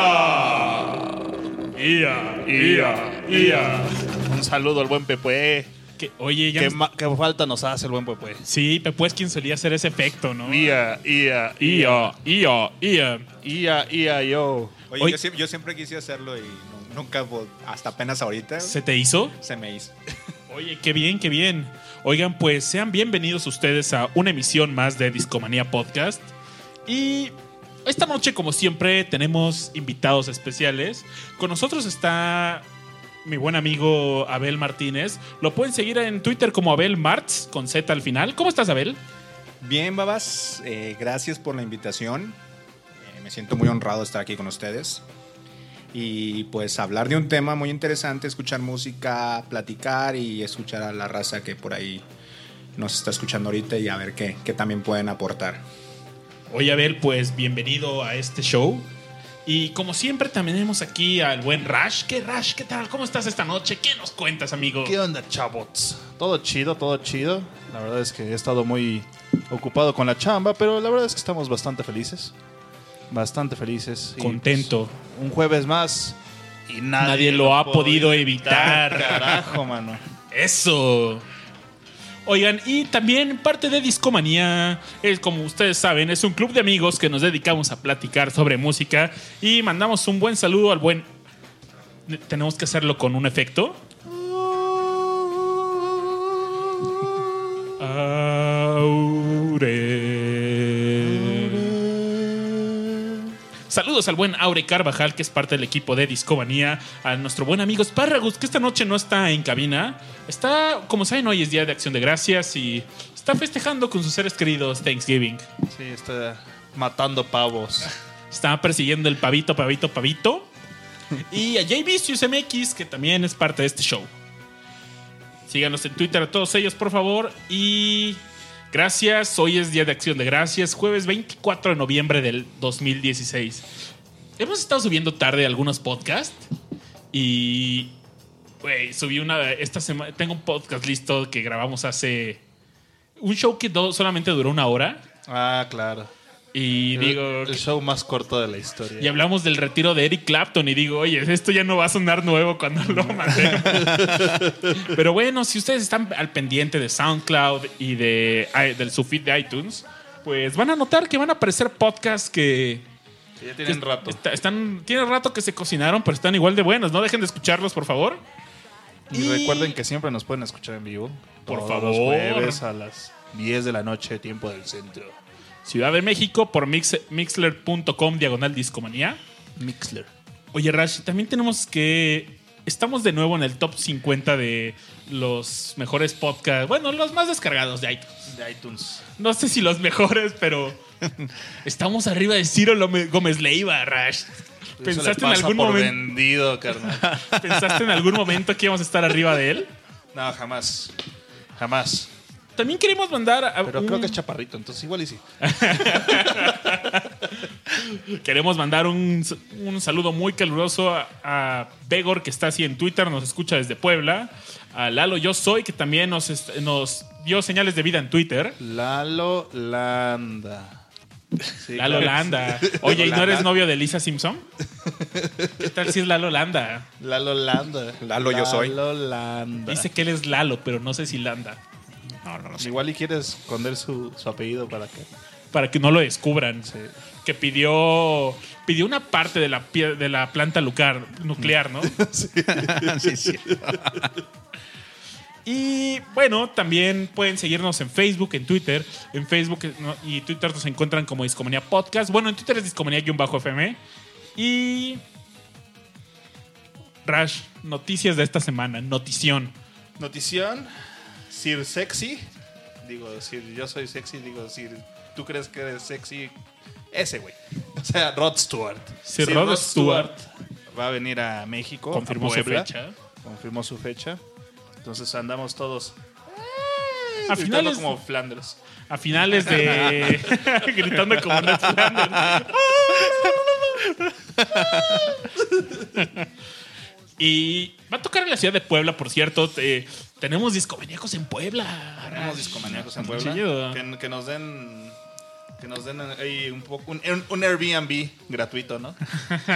Discomanía. Ia, ia, ia. Un saludo al buen Pepe. Que, oye, ya ¿Qué, nos- ma- qué falta nos hace el buen Pepe? Sí, Pepe es quien solía hacer ese efecto, ¿no? Ia, ia, Ia, ia, ia. ia, ia, yo. Oye, Oye. Yo, siempre, yo siempre quise hacerlo y nu- nunca, hasta apenas ahorita, ¿Se te hizo? se me hizo. Oye, qué bien, qué bien. Oigan, pues sean bienvenidos ustedes a una emisión más de Discomanía Podcast. Y esta noche, como siempre, tenemos invitados especiales. Con nosotros está mi buen amigo Abel Martínez. Lo pueden seguir en Twitter como Abel Martz, con Z al final. ¿Cómo estás, Abel? Bien, babas, eh, gracias por la invitación. Eh, me siento muy honrado de estar aquí con ustedes. Y pues hablar de un tema muy interesante, escuchar música, platicar y escuchar a la raza que por ahí nos está escuchando ahorita y a ver qué, qué también pueden aportar. Oye, Abel, pues bienvenido a este show. Y como siempre, también tenemos aquí al buen Rash. ¿Qué Rash? ¿Qué tal? ¿Cómo estás esta noche? ¿Qué nos cuentas, amigo? ¿Qué onda, chavots? Todo chido, todo chido. La verdad es que he estado muy ocupado con la chamba, pero la verdad es que estamos bastante felices. Bastante felices. Y, Contento. pues, un jueves más y nadie, Nadie lo ha podido evitar. Carajo, mano. Eso. Oigan, y también parte de Discomanía, es como ustedes saben, es un club de amigos que nos dedicamos a platicar sobre música y mandamos un buen saludo al buen... Tenemos que hacerlo con un efecto. Aure. Saludos al buen Aure Carvajal, que es parte del equipo de Discomanía. A nuestro buen amigo Spárragos, que esta noche no está en cabina. Está, como saben, hoy es Día de Acción de Gracias y está festejando con sus seres queridos Thanksgiving. Sí, está matando pavos. Está persiguiendo el pavito, pavito, pavito. Y a Jay Vicious MX, que también es parte de este show. Síganos en Twitter a todos ellos, por favor. Y gracias. Hoy es Día de Acción de Gracias, jueves 24 de noviembre del 2016. Hemos estado subiendo tarde algunos podcasts. Y. Güey, subí una. Esta semana. Tengo un podcast listo que grabamos hace. Un show que do- solamente duró una hora. Ah, claro. Y digo. el show más corto de la historia. Y hablamos del retiro de Eric Clapton y digo, oye, esto ya no va a sonar nuevo cuando lo mandé. Pero bueno, si ustedes están al pendiente de SoundCloud y de, del su feed de iTunes, pues van a notar que van a aparecer podcasts que, ya que tienen rato. está- están, tienen rato que se cocinaron, pero están igual de buenos. No dejen de escucharlos, por favor. Y recuerden que siempre nos pueden escuchar en vivo. Por todos favor. Los jueves a las 10 de la noche, tiempo del centro. Ciudad de México por mix- mixler.com diagonal discomanía. Mixler. Oye, Rash, también tenemos que. Estamos de nuevo en el top 50 de los mejores podcasts. Bueno, los más descargados de iTunes. De iTunes. No sé si los mejores, pero. estamos arriba de Ciro Lome- Gómez Leiva, Rash. ¿Pensaste en, algún momento, vendido, carnal. ¿Pensaste en algún momento que íbamos a estar arriba de él? no, jamás. Jamás. También queremos mandar. a Pero un- creo que es chaparrito, entonces igual y sí. Queremos mandar un, un saludo muy caluroso a, a Begor, que está así en Twitter, nos escucha desde Puebla. A Lalo Yo Soy, que también nos, nos dio señales de vida en Twitter. Lalo Landa. Sí, Lalo claro. Landa. Oye, ¿y no eres novio de Lisa Simpson? ¿Qué tal si es Lalo Landa? Lalo Landa. Lalo yo soy. Lalo Landa. Dice que él es Lalo, pero no sé si Landa. No, no lo sé. Igual y quieres esconder su, su apellido para que. Para que no lo descubran. Sí. Que pidió pidió una parte de la, pie- de la planta nuclear, nuclear ¿no? sí, sí. Y bueno, también pueden seguirnos en Facebook, en Twitter. En Facebook ¿no? y Twitter nos encuentran como Discomanía Podcast. Bueno, en Twitter es Discomanía-FM. Y. Rash, noticias de esta semana. Notición. Notición. Sir Sexy. Digo, Sir yo soy sexy. Digo, Sir tú crees que eres sexy. Ese güey. O sea, Rod Stewart. Sir Rod Stewart. Va a venir a México. Confirmó a su fecha. Confirmó su fecha. Entonces andamos todos. A gritando finales, como Flanders. a finales de. gritando como Flanders. Y va a tocar en la ciudad de Puebla, por cierto. Eh, tenemos discomaníacos en Puebla. Tenemos discomaníacos en Puebla. Que, que nos den Que nos den ahí un poco un, un Airbnb gratuito, ¿no?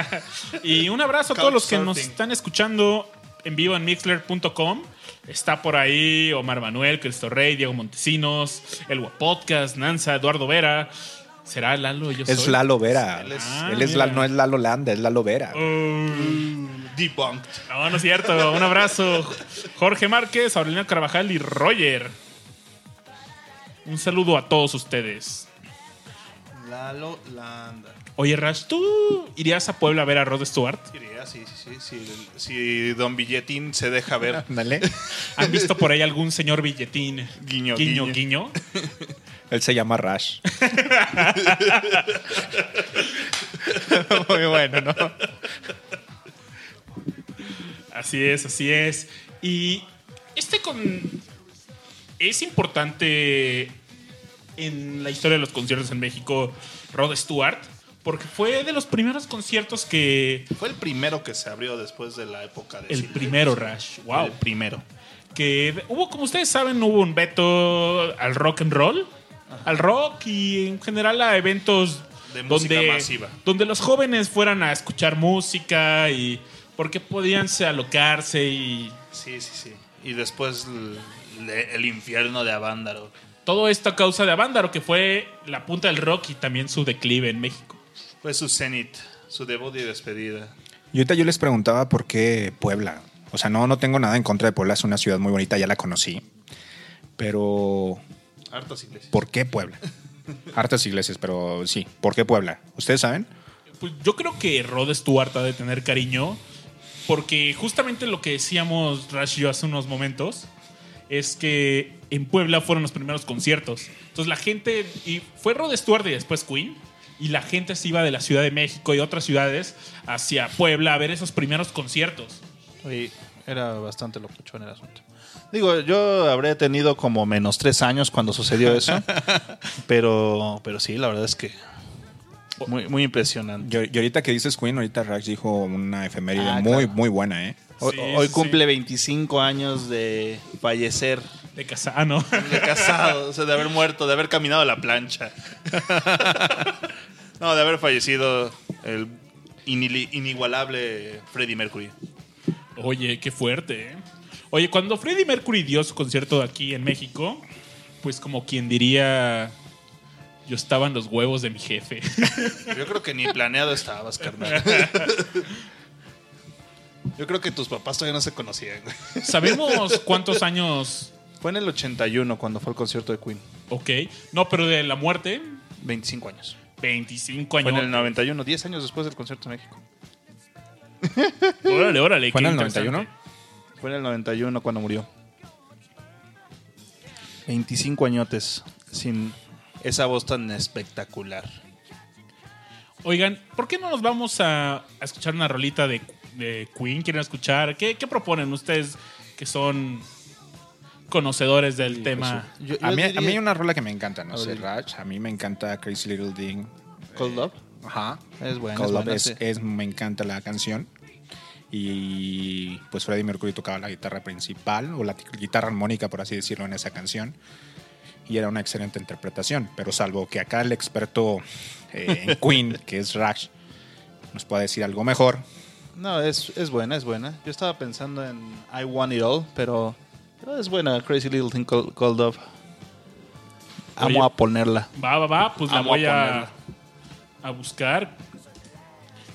Y un abrazo a todos los que nos están escuchando en vivo en mixler.com. Está por ahí Omar Manuel, Cristo Rey, Diego Montesinos, El Podcast, Nanza, Eduardo Vera. ¿Será Lalo? Yo Es soy? Lalo Vera. Él es- Ah, Él es mira. la- no es Lalo Landa, es Lalo Vera. Uh, Debunked. no, no es cierto. Un abrazo. Jorge Márquez, Aurelino Carvajal y Roger. Un saludo a todos ustedes. Lalo Landa. Oye, Rash, ¿tú irías a Puebla a ver a Rod Stewart? Diría, sí, sí, sí. Si, Don Billetín se deja ver. Ándale. ¿Han visto por ahí algún señor billetín? Guiño, guiño. guiño. guiño? Él se llama Rash. Muy bueno, ¿no? Así es, así es. Y este con. Es importante en la historia de los conciertos en México, Rod Stewart, porque fue de los primeros conciertos que. Fue el primero que se abrió después de la época de El primero, Rash. Wow. El primero. Que hubo, como ustedes saben, hubo un veto al rock and roll, al rock y en general a eventos De música donde, masiva. donde los jóvenes fueran a escuchar música y porque podían se alocarse y Sí, sí, sí. Y después el infierno de Avándaro. todo esto a causa de Avándaro, que fue la punta del rock y también su declive en México. Fue su cenit, su debut y despedida. Y ahorita yo les preguntaba por qué Puebla. O sea, no, no tengo nada en contra de Puebla, es una ciudad muy bonita, ya la conocí. Pero, Hartas iglesias. ¿por qué Puebla? Hartas iglesias, pero sí, ¿por qué Puebla? ¿Ustedes saben? Pues yo creo que Rod Stewart ha de tener cariño, porque justamente lo que decíamos Rash y yo hace unos momentos es que en Puebla fueron los primeros conciertos. Entonces la gente, y fue Rod Stewart y después Queen, y la gente se iba de la Ciudad de México y otras ciudades hacia Puebla a ver esos primeros conciertos. Oye, era bastante locuchón el asunto. Digo, yo habré tenido como menos tres años cuando sucedió eso. pero, pero sí, la verdad es que muy, muy impresionante. Yo- y ahorita que dices Queen, ahorita Rax dijo una efeméride Ah, muy, claro. muy buena, ¿eh? Hoy, Sí, hoy sí, cumple 25 años de fallecer, De Casano. de casado, o sea, de haber muerto, de haber caminado a la plancha. no, de haber fallecido el inili- inigualable Freddie Mercury. Oye, qué fuerte, ¿eh? Oye, cuando Freddie Mercury dio su concierto aquí en México, pues como quien diría, yo estaba en los huevos de mi jefe. Yo creo que ni planeado estabas, carnal. Yo creo que tus papás todavía no se conocían. güey. ¿Sabemos cuántos años? Fue en el 81 cuando fue el concierto de Queen. Ok. No, pero de la muerte, 25 años. 25 Fue años. en el 91, 10 años después del concierto de México. Órale, órale. ¿Fue en el interesante. 91? Fue en el 91 cuando murió. 25 añotes sin esa voz tan espectacular. Oigan, ¿por qué no nos vamos a, a escuchar una rolita de, de Queen? ¿Quieren escuchar? ¿Qué, qué proponen ustedes que son conocedores del tema? Yo- A yo mí, a diría- mí hay una rola que me encanta, no A sé. Rach. A mí me encanta Crazy Little Thing. Cold Love. Ajá. Es buena, Cold es Love buena, es- sí. es- me encanta la canción. Y pues Freddie Mercury tocaba la guitarra principal, o la guitarra armónica, por así decirlo, en esa canción. Y era una excelente interpretación. Pero salvo que acá el experto eh, en Queen, que es Rash, nos pueda decir algo mejor. No, es, es buena, es buena. Yo estaba pensando en I Want It All, pero, pero es buena Crazy Little Thing Called, Called Love. Amo Oye. a ponerla. Va, va, va, pues la voy a a buscar.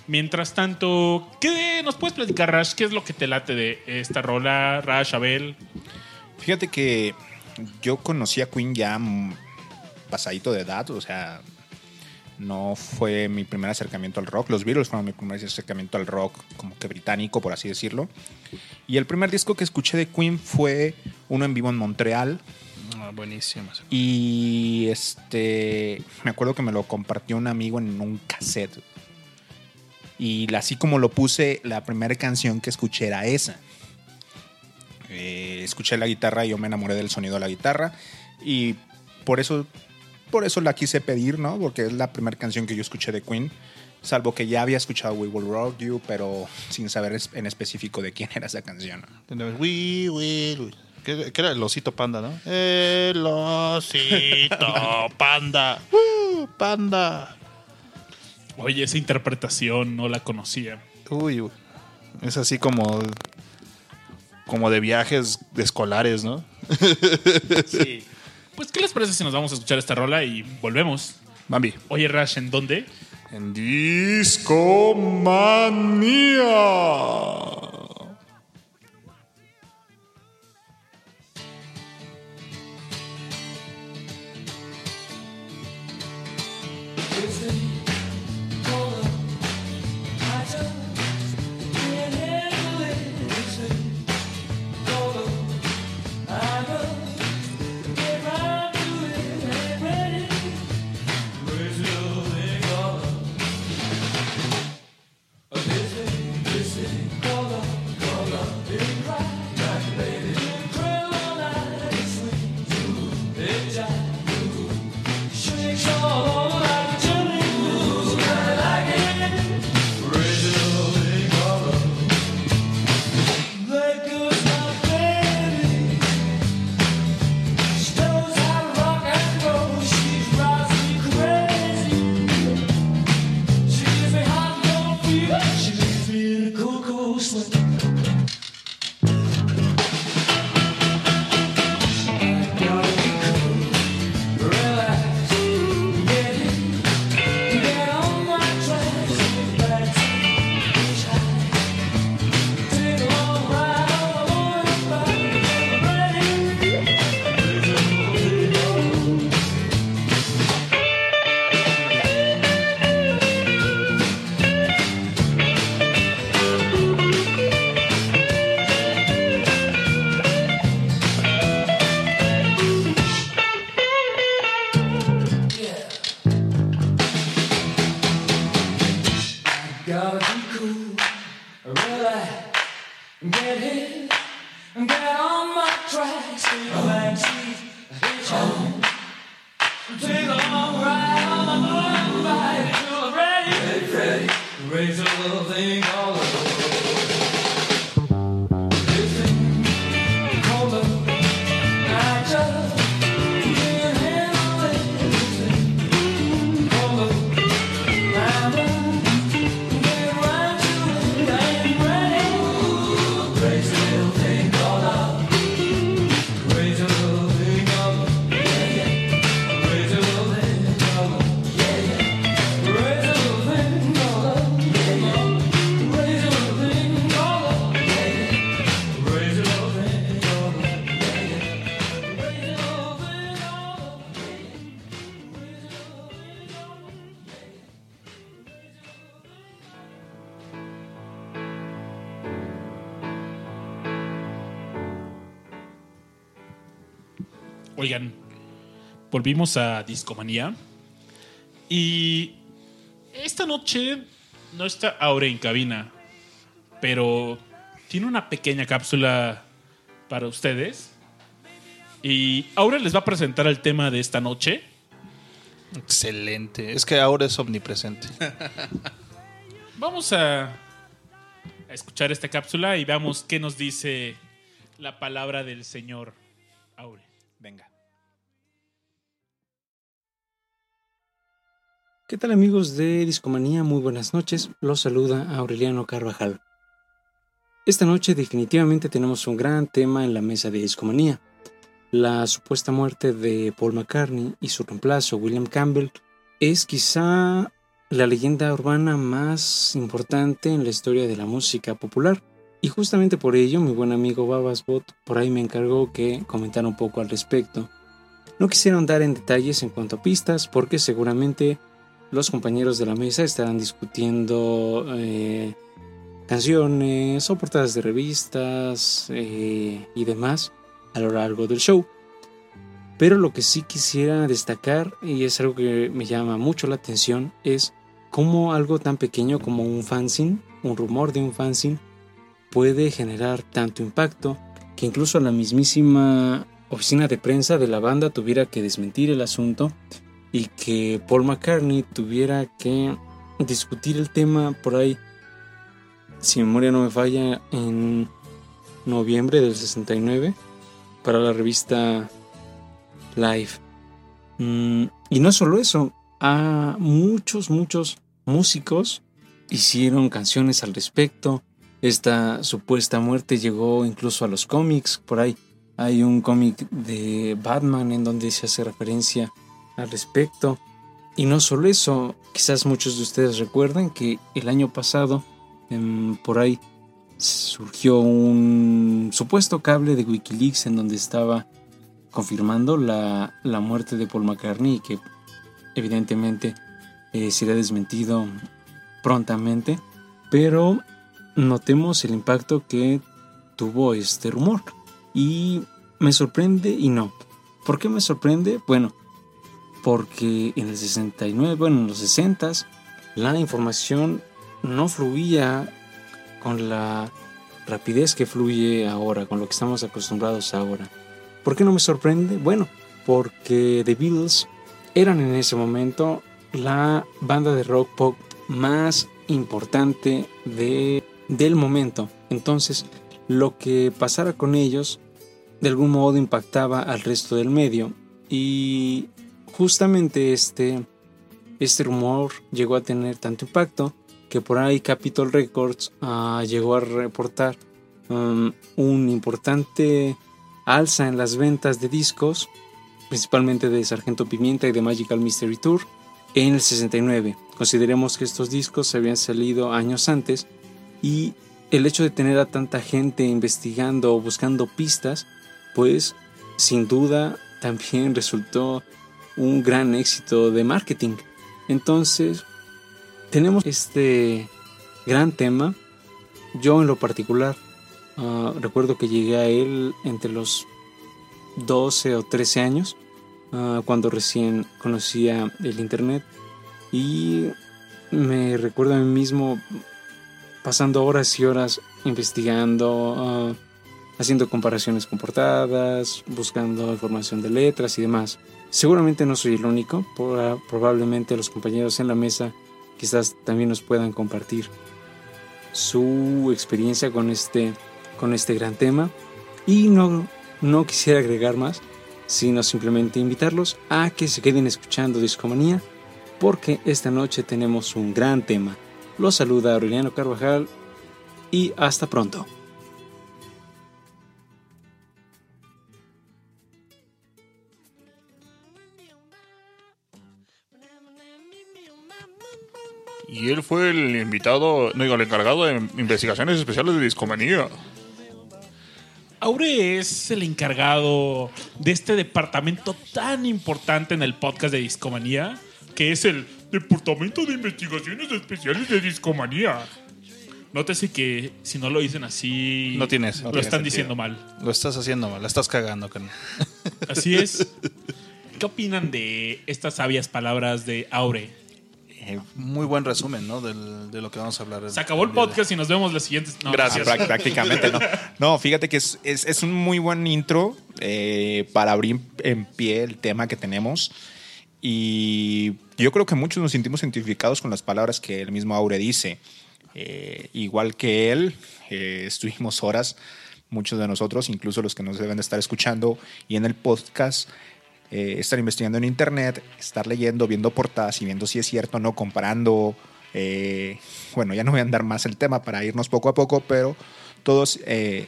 Mientras tanto, ¿qué nos puedes platicar, Rash? ¿Qué es lo que te late de esta rola, Rash, Abel? Fíjate que yo conocí a Queen ya pasadito de edad, o sea, no fue mi primer acercamiento al rock. Los Beatles fueron mi primer acercamiento al rock, como que británico, por así decirlo. Y el primer disco que escuché de Queen fue uno en vivo en Montreal. Ah, buenísima. Y este, me acuerdo que me lo compartió un amigo en un cassette. Y así como lo puse, la primera canción que escuché era esa. Eh, escuché la guitarra y yo me enamoré del sonido de la guitarra. Y por eso, por eso la quise pedir, ¿no? Porque es la primera canción que yo escuché de Queen. Salvo que ya había escuchado We Will Rock You, pero sin saber en específico de quién era esa canción. We will. Que, que era el osito panda, ¿no? El osito panda. ¡Uh, panda! Oye, esa interpretación no la conocía. Uy, uy. es así como como de viajes de escolares, ¿no? Sí. Pues, ¿qué les parece si nos vamos a escuchar esta rola y volvemos? Bambi. Oye, Rash, ¿en dónde? En Discomanía. Volvimos a Discomanía. Y esta noche no está Aure en cabina, pero tiene una pequeña cápsula para ustedes. Y Aure les va a presentar el tema de esta noche. Excelente. Es que ahora es omnipresente. Vamos a, a escuchar esta cápsula y veamos qué nos dice la palabra del Señor Aure. Venga. ¿Qué tal amigos de Discomanía? Muy buenas noches. Los saluda Aureliano Carvajal. Esta noche definitivamente tenemos un gran tema en la mesa de Discomanía. La supuesta muerte de Paul McCartney y su reemplazo William Campbell es quizá la leyenda urbana más importante en la historia de la música popular. Y justamente por ello mi buen amigo Babasbot por ahí me encargó que comentara un poco al respecto. No quisiera andar en detalles en cuanto a pistas porque seguramente los compañeros de la mesa estarán discutiendo eh, canciones o portadas de revistas eh, y demás a lo largo del show. Pero lo que sí quisiera destacar, y es algo que me llama mucho la atención, es cómo algo tan pequeño como un fanzine, un rumor de un fanzine, puede generar tanto impacto que incluso la mismísima oficina de prensa de la banda tuviera que desmentir el asunto y que Paul McCartney tuviera que discutir el tema por ahí, si memoria no me falla, en noviembre del 69 para la revista Live. Mm, y no solo eso, a muchos, muchos músicos hicieron canciones al respecto. Esta supuesta muerte llegó incluso a los cómics. Por ahí hay un cómic de Batman en donde se hace referencia al respecto. Y no solo eso, quizás muchos de ustedes recuerdan que el año pasado em, por ahí surgió un supuesto cable de Wikileaks en donde estaba confirmando la, la muerte de Paul McCartney que evidentemente eh, será desmentido prontamente, pero notemos el impacto que tuvo este rumor y me sorprende y no. ¿Por qué me sorprende? Bueno, porque en el 69, bueno, en los 60 la información no fluía con la rapidez que fluye ahora, con lo que estamos acostumbrados ahora. ¿Por qué no me sorprende? Bueno, porque The Beatles eran en ese momento la banda de rock pop más importante de, del momento. Entonces, lo que pasara con ellos de algún modo impactaba al resto del medio y justamente este, este rumor llegó a tener tanto impacto que por ahí Capitol Records ah, llegó a reportar um, un importante alza en las ventas de discos, principalmente de Sargento Pimienta y de Magical Mystery Tour, en el 69. Consideremos que estos discos habían salido años antes y el hecho de tener a tanta gente investigando o buscando pistas, pues sin duda también resultó un gran éxito de marketing. Entonces, tenemos este gran tema. Yo en lo particular ah, recuerdo que llegué a él entre los 12 o 13 años, ah, cuando recién conocía el internet. Y me recuerdo a mí mismo pasando horas y horas investigando, ah, haciendo comparaciones con portadas, buscando información de letras y demás. Seguramente no soy el único, probablemente los compañeros en la mesa quizás también nos puedan compartir su experiencia con este, con este gran tema. Y no, no quisiera agregar más, sino simplemente invitarlos a que se queden escuchando Discomanía, porque esta noche tenemos un gran tema. Los saluda Aureliano Carvajal y hasta pronto. Y él fue el invitado, no digo, el encargado de investigaciones especiales de discomanía. Aure es el encargado de este departamento tan importante en el podcast de Discomanía, que es el Departamento de Investigaciones Especiales de Discomanía. Nótese que si no lo dicen así, No tienes- lo tiene están sentido. diciendo mal. Lo estás haciendo mal, la estás cagando, carnal. Así es. ¿Qué opinan de estas sabias palabras de Aure? Eh, muy buen resumen, ¿no? Del- de lo que vamos a hablar. Se acabó el podcast y nos vemos la siguiente. no, Gracias. Prá- prácticamente, ¿no? No, fíjate que es, es- es un muy buen intro eh, para abrir en pie el tema que tenemos. Y yo creo que muchos nos sentimos identificados con las palabras que el mismo Aure dice. Eh, igual que él, eh, estuvimos horas, muchos de nosotros, incluso los que nos deben de estar escuchando y en el podcast, eh, estar investigando en internet, estar leyendo, viendo portadas y viendo si es cierto o no, comparando. eh, bueno, ya no voy a andar más el tema para irnos poco a poco, pero todos eh,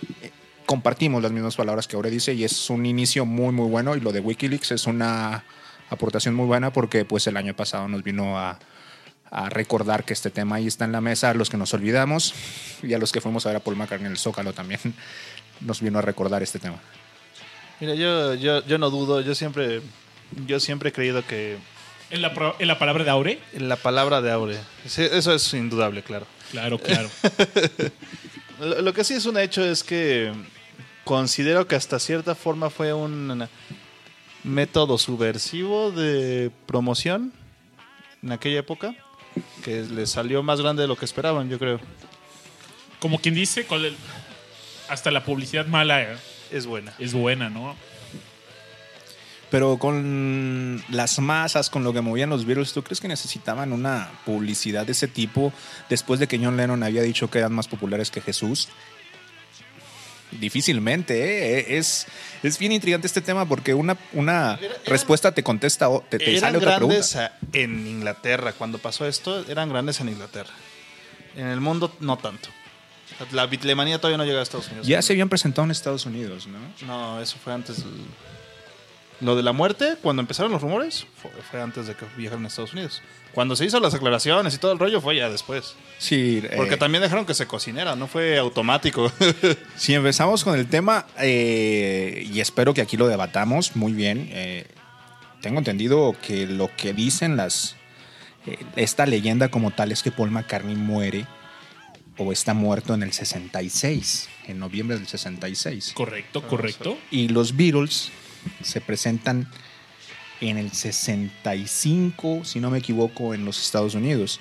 compartimos las mismas palabras que Aure dice y es un inicio muy, muy bueno. Y lo de Wikileaks es una aportación muy buena porque pues el año pasado nos vino a, a recordar que este tema ahí está en la mesa, a los que nos olvidamos y a los que fuimos a ver a Paul McCartney en el Zócalo también nos vino a recordar este tema. Mira, yo, yo, yo no dudo, yo siempre, yo siempre he creído que ¿En la, pro- en la palabra de Aure? la palabra de Aure, sí, eso es indudable, claro. Claro, claro. Lo, lo que sí es un hecho es que considero que hasta cierta forma fue un método subversivo de promoción en aquella época que le salió más grande de lo que esperaban, yo creo. Como quien dice, con el- hasta la publicidad mala eh, Es buena. es buena, ¿no? Pero con las masas, con lo que movían los virus, ¿tú crees que necesitaban una publicidad de ese tipo después de que John Lennon había dicho que eran más populares que Jesús? Difícilmente, ¿eh? es, es bien intrigante este tema porque una, una respuesta te contesta, o te, te eran sale otra pregunta. en Inglaterra. Cuando pasó esto, eran grandes en Inglaterra. En el mundo, no tanto. La bitlemanía todavía no llega a Estados Unidos. Ya se habían presentado en Estados Unidos, ¿no? No, eso fue antes. del- Lo de la muerte, cuando empezaron los rumores, fue, fue antes de que viajaran a Estados Unidos. Cuando se hizo las aclaraciones y todo el rollo, fue ya después. Sí, Porque eh, también dejaron que se cocinara, no fue automático. Si empezamos con el tema, eh, y espero que aquí lo debatamos muy bien, eh, tengo entendido que lo que dicen las. esta leyenda como tal es que Paul McCartney muere o está muerto en el 66, en noviembre del 66. Correcto, correcto. Y los Beatles se presentan en el 65, si no me equivoco, en los Estados Unidos.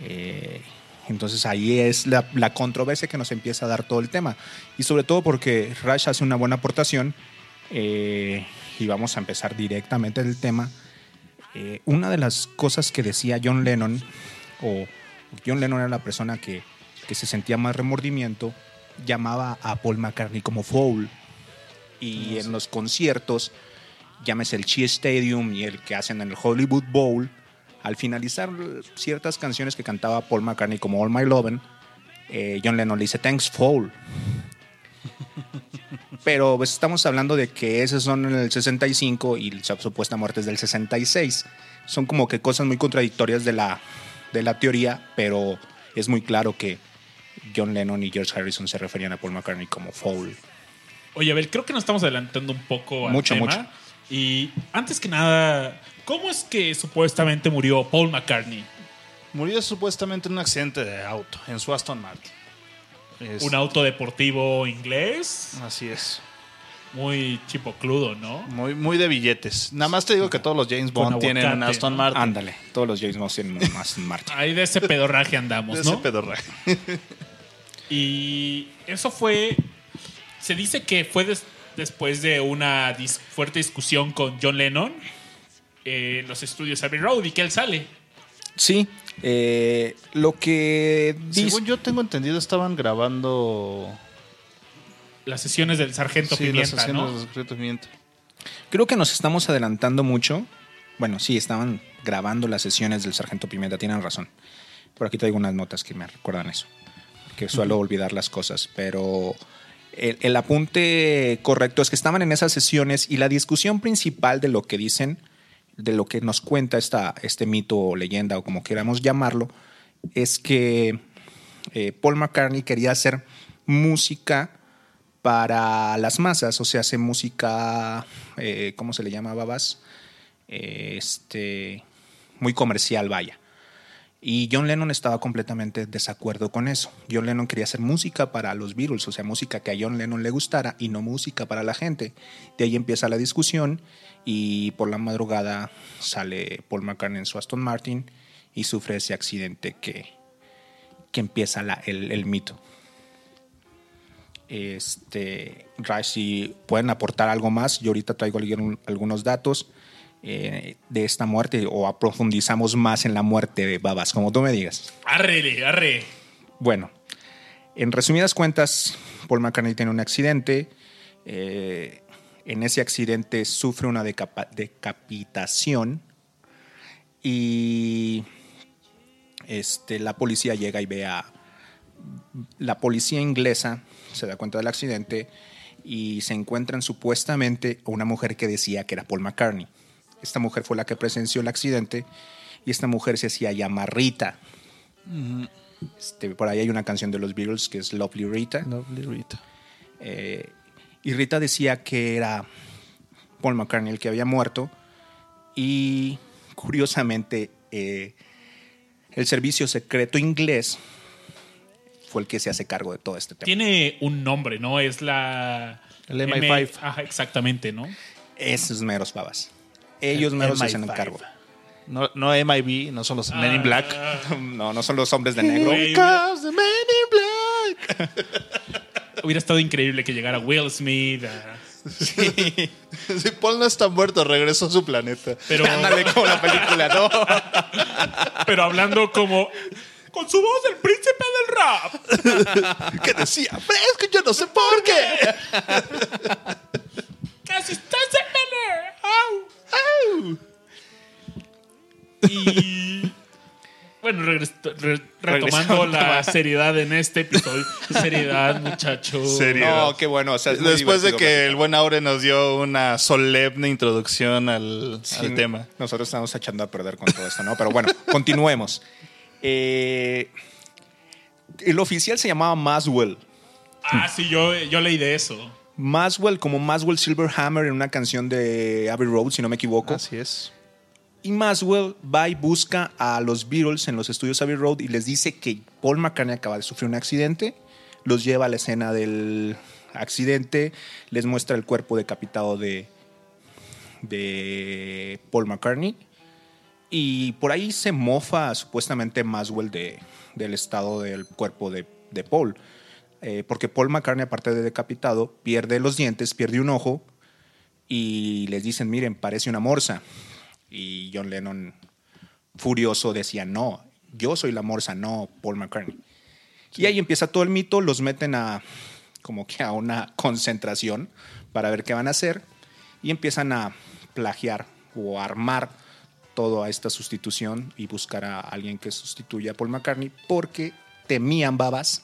Eh, entonces ahí es la, la controversia que nos empieza a dar todo el tema. Y sobre todo porque Rush hace una buena aportación. eh, y vamos a empezar directamente el tema. Eh, una de las cosas que decía John Lennon, o John Lennon era la persona que, que se sentía más remordimiento, llamaba a Paul McCartney como foul. Y en los conciertos, llámese el Chi Stadium y el que hacen en el Hollywood Bowl, al finalizar ciertas canciones que cantaba Paul McCartney como All My Lovin', eh, John Lennon le dice Thanks Foul. Pero pues, estamos hablando de que esos son en el 65 y la supuesta muerte es del 66. Son como que cosas muy contradictorias de la, de la teoría, pero es muy claro que John Lennon y George Harrison se referían a Paul McCartney como Foul. Oye, a ver, creo que nos estamos adelantando un poco al Mucho, tema. mucho. Y antes que nada, ¿cómo es que supuestamente murió Paul McCartney? Murió supuestamente en un accidente de auto en su Aston Martin. Es- Un auto deportivo inglés, Así es. Muy chipocludo, ¿no? Muy, muy de billetes. Nada más te digo que todos los James Bond tienen un Aston ¿no? Martin. Ándale, todos los James Bond tienen un Aston Martin. Ahí de ese pedorraje andamos, De ese ¿no? pedorraje. Y eso fue. Se dice que fue des- después de una dis- fuerte discusión con John Lennon eh, en los estudios Abbey Road y que él sale. Sí, eh, lo que. Según yo tengo entendido, estaban grabando. Las sesiones del Sargento Sí. Creo que nos estamos adelantando mucho. Bueno, sí, estaban grabando las sesiones del Sargento Pimienta, tienen razón. Por aquí traigo unas notas que me recuerdan eso. Que suelo olvidar las cosas, pero el, el apunte correcto es que estaban en esas sesiones y la discusión principal de lo que dicen, de lo que nos cuenta esta, este mito o leyenda o como queramos llamarlo, es que eh, Paul McCartney quería hacer música para las masas, o sea, hace música, eh, ¿cómo se le llama, babas? Este, muy comercial, vaya. Y John Lennon estaba completamente en desacuerdo con eso. John Lennon quería hacer música para los Beatles, o sea, música que a John Lennon le gustara y no música para la gente. De ahí empieza la discusión y por la madrugada sale Paul McCartney en su Aston Martin y sufre ese accidente que, que empieza el, el mito. Este, si pueden aportar algo más, yo ahorita traigo algunos datos eh, de esta muerte o profundizamos más en la muerte de Babas, como tú me digas. Arre, arre. Bueno, en resumidas cuentas, Paul McCartney tiene un accidente. eh, en ese accidente sufre una decapitación y este, la policía llega y ve a... La policía inglesa se da cuenta del accidente y se encuentran supuestamente una mujer que decía que era Paul McCartney. Esta mujer fue la que presenció el accidente y esta mujer se hacía llamar Rita. Este, por ahí hay una canción de los Beatles que es Lovely Rita. Lovely Rita. Eh, y Rita decía que era Paul McCartney el que había muerto. Y curiosamente, eh, el servicio secreto inglés fue el que se hace cargo de todo este tema. Tiene un nombre, ¿no? Es la. El MI5. M- Ajá, exactamente, ¿no? Esos meros babas. Ellos meros se hacen el MI5. cargo. No, no MIB, no son los Men in Black. No, no son los hombres de negro. Because the Men in Black. Hubiera estado increíble que llegara Will Smith. a- Si Paul no está muerto, regresó a su planeta. Pero, Ándale como la película, ¿no? pero hablando como, con su voz del príncipe del rap. que decía, pero es que yo no sé por qué. ¡Casi está ¡Au! ¡Au! Y. Bueno, regres- re- retomando la seriedad en este episodio. Seriedad, muchachos. Serio. No, qué bueno. o sea, Después de que platicar. el buen Aure nos dio una solemne introducción al, Sí, al tema. Nosotros estamos echando a perder con todo esto, ¿no? Pero bueno, continuemos. Eh, el oficial se llamaba Maswell. Ah, sí, yo, yo leí de eso. Maswell, como Maswell Silverhammer en una canción de Abbey Road, si no me equivoco. Así es. Y Maswell va y busca a los Beatles en los estudios Abbey Road y les dice que Paul McCartney acaba de sufrir un accidente. Los lleva a la escena del accidente, les muestra el cuerpo decapitado de, de Paul McCartney. Y por ahí se mofa supuestamente Maswell de, del estado del cuerpo de, de Paul. Eh, porque Paul McCartney, aparte de decapitado, pierde los dientes, pierde un ojo y les dicen, miren, parece una morsa. Y John Lennon, furioso, decía, no, yo soy la morsa, no Paul McCartney. Y ahí empieza todo el mito, los meten a como que a una concentración para ver qué van a hacer y empiezan a plagiar o armar toda esta sustitución y buscar a alguien que sustituya a Paul McCartney porque temían babas,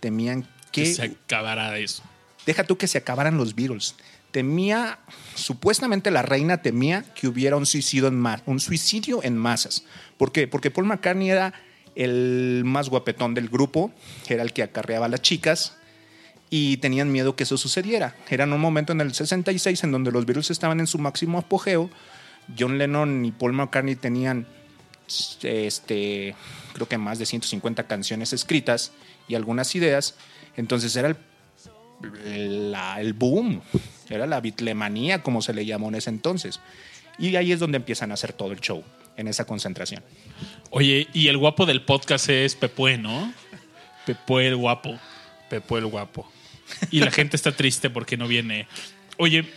temían Que que se acabará de eso. deja tú que se acabaran los Beatles. Temía, supuestamente la reina temía que hubiera un suicidio en, ma- un suicidio en masas. ¿Por qué? Porque Paul McCartney era el más guapetón del grupo, era el que acarreaba a las chicas y tenían miedo que eso sucediera. Era en un momento en el 66 en donde los Beatles estaban en su máximo apogeo. John Lennon y Paul McCartney tenían este, creo que más de 150 canciones escritas y algunas ideas. Entonces era el, la- el boom, era la bitlemanía, como se le llamó en ese entonces. Y ahí es donde empiezan a hacer todo el show, en esa concentración. Oye, y el guapo del podcast es Pepue, ¿no? Pepue el guapo. Pepo el guapo. Y la gente está triste porque no viene. Oye,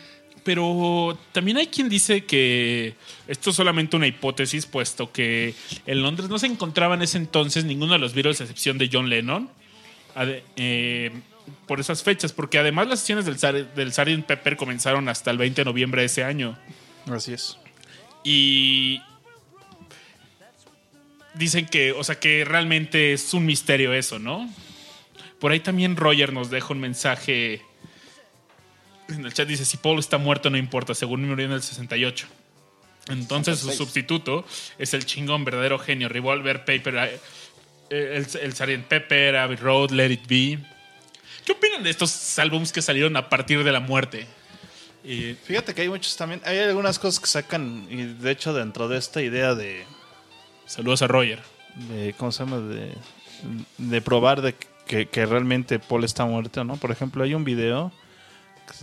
pero también hay quien dice que esto es solamente una hipótesis, puesto que en Londres no se encontraba en ese entonces ninguno de los Beatles, a excepción de John Lennon, eh, por esas fechas, porque además las sesiones del, del Sgt. Pepper comenzaron hasta el 20 de noviembre de ese año. Así es. Y dicen que, o sea, que realmente es un misterio eso, ¿no? Por ahí también Roger nos deja un mensaje en el chat. Dice, si Paul está muerto no importa, según murió en el 68. Entonces su 66. sustituto es el chingón, verdadero genio. Revolver, Paper, eh, el, el Sgt. Pepper, Abbey Road, Let It Be. ¿Qué opinan de estos álbums que salieron a partir de la muerte? Y Fíjate que hay muchos también. Hay algunas cosas que sacan, y de hecho, dentro de esta idea de. saludos a Roger. de ¿Cómo se llama? De, de probar de que, que realmente Paul está muerto, ¿no? Por ejemplo, hay un video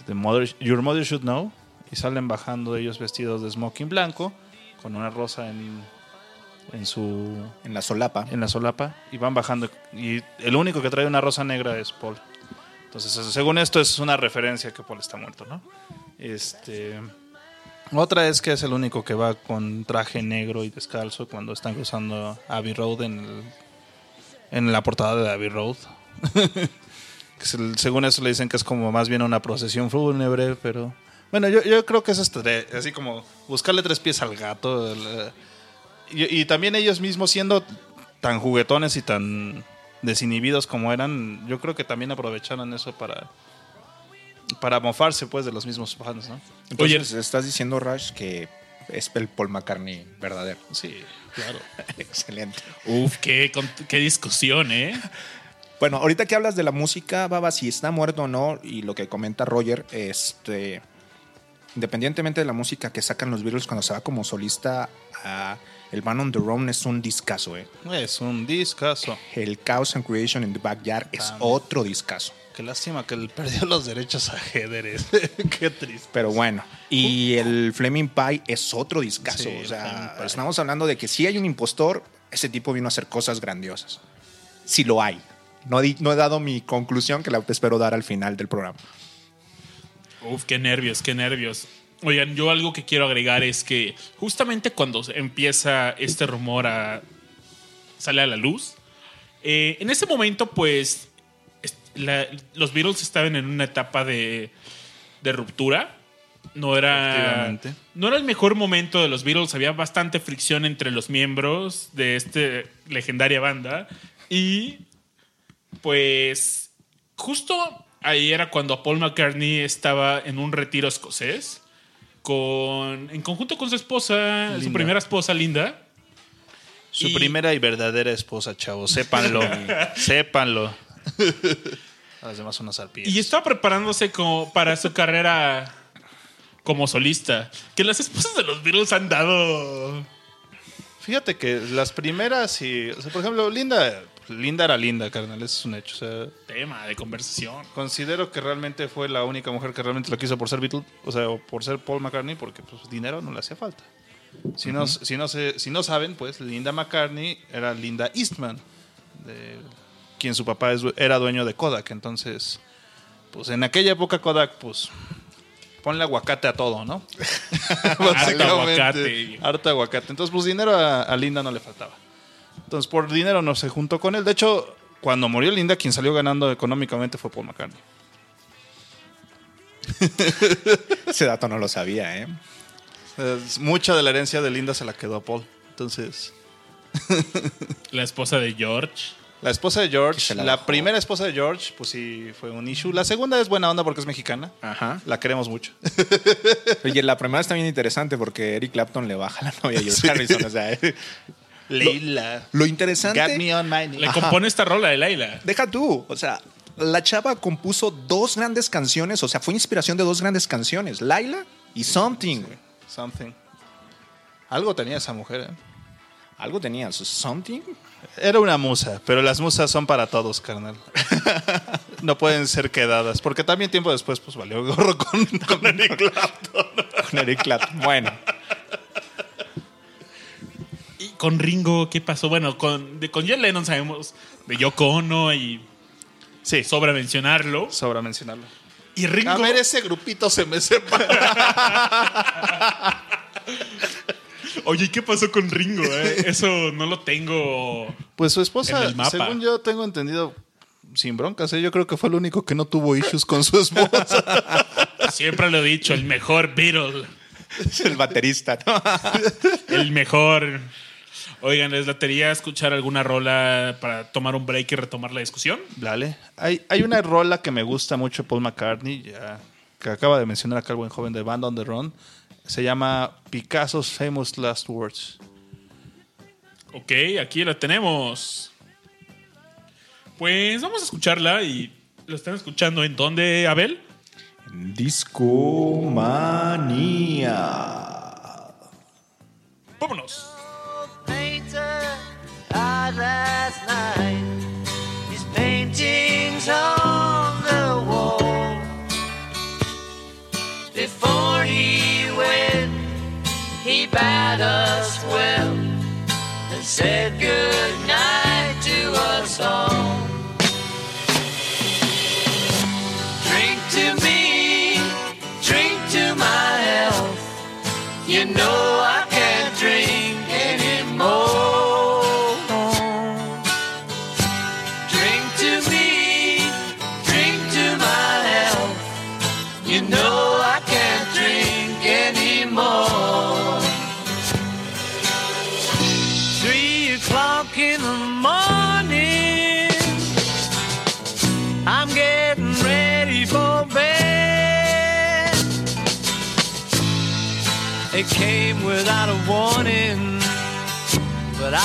de Mother, Your Mother Should Know y salen bajando ellos vestidos de smoking blanco con una rosa en, en su En la solapa. en la solapa y van bajando y el único que trae una rosa negra es Paul. Entonces, según esto es una referencia que Paul está muerto, ¿no? Este otra es que es el único que va con traje negro y descalzo cuando están cruzando Abbey Road en el- en la portada de Abbey Road. Según eso le dicen que es como más bien una procesión fúnebre, pero bueno, yo, yo creo que es este, así como buscarle tres pies al gato. el- y, y también ellos mismos siendo tan juguetones y tan desinhibidos como eran, yo creo que también aprovecharon eso para para mofarse pues de los mismos fans, ¿no? Entonces, estás diciendo, Rush, que es el Paul McCartney verdadero. Sí, claro. Excelente. Uf, qué, qué discusión, ¿eh? Bueno, ahorita que hablas de la música, Baba, si está muerto o no, y lo que comenta Roger, este, independientemente de la música que sacan los Beatles cuando se va como solista, a el Man on the Run es un discazo, ¿eh? Es un discazo. El Chaos and Creation in the Backyard es otro discazo. Qué lástima que él perdió los derechos a ajedrez. Qué triste. Pero bueno, y el Fleming Pie es otro discazo. Sí, o sea, estamos hablando de que si hay un impostor, ese tipo vino a hacer cosas grandiosas. Si lo hay. No, di- no he dado mi conclusión que la espero dar al final del programa. Uf, qué nervios, qué nervios. Oigan, yo algo que quiero agregar es que justamente cuando empieza este rumor a sale a la luz, Eh, en ese momento, pues, la- los Beatles estaban en una etapa de, de ruptura. No era, no era el mejor momento de los Beatles. Había bastante fricción entre los miembros de esta legendaria banda. Y, pues, justo ahí era cuando Paul McCartney estaba en un retiro escocés. Con, en conjunto con su esposa, su primera esposa, Linda. Su Y- primera y verdadera esposa, chavos. Sépanlo. sépanlo. Las demás son unas arpías. Y estaba preparándose como para su carrera como solista. Que las esposas de los Beatles han dado. Fíjate que las primeras y. o sea, por ejemplo, Linda. Linda era linda, carnal. eso Es un hecho. O sea, Tema de conversación. considero que realmente fue la única mujer que realmente lo quiso por ser Beatle. O sea, o por ser Paul McCartney, porque pues dinero no le hacía falta. Si, no, si, no se- si no saben, pues Linda McCartney era Linda Eastman, de quien su papá es- era dueño de Kodak. Entonces, pues en aquella época Kodak, pues ponle aguacate a todo, ¿no? Básicamente, aguacate. Harta aguacate. Entonces, pues dinero a, a Linda no le faltaba. Entonces, por dinero no se juntó con él. De hecho, cuando murió Linda, quien salió ganando económicamente fue Paul McCartney. Ese dato no lo sabía, ¿eh? Mucha de la herencia de Linda se la quedó a Paul. Entonces, La esposa de George. la esposa de George, la, primera esposa de George, pues sí fue un issue. La segunda es buena onda porque es mexicana. Ajá. La queremos mucho. Oye, la primera está bien interesante porque Eric Clapton le baja la novia a George Sí. Harrison. O sea. Leila. lo interesante. Got me on my knee. Le Ajá. compone esta rola de Laila. Deja tú, o sea, la chava compuso dos grandes canciones, o sea, fue inspiración de dos grandes canciones, Laila y Something. Something. Algo tenía esa mujer, ¿eh? Algo tenía, Something. Era una musa, pero las musas son para todos, carnal. no pueden ser quedadas, porque también tiempo después, pues valió gorro con, con Eric Clapton. Con Eric Clapton. Bueno, con Ringo, ¿qué pasó? Bueno, con, de, con John Lennon sabemos de Yoko Ono y Sí, sobra mencionarlo. sobra mencionarlo. Y Ringo. A ver, ese grupito se me separa. Oye, ¿y qué pasó con Ringo? eh? Eso no lo tengo. Pues su esposa, En el mapa. según yo tengo entendido, sin broncas, ¿eh? yo creo que fue el único que no tuvo issues con su esposa. Siempre lo he dicho, el mejor Beatle. es el baterista, ¿no? El mejor. Oigan, ¿les latería escuchar alguna rola para tomar un break y retomar la discusión? Dale. Hay, hay una rola que me gusta mucho Paul McCartney, ya, que acaba de mencionar acá el buen joven de Band on the Run. Se llama Picasso's Famous Last Words. Ok, aquí la tenemos. Pues vamos a escucharla y lo están escuchando en dónde, Abel? Discomanía. Vámonos. Painter died last night. His paintings on the wall. Before he went, he bade us well and said good night to us all.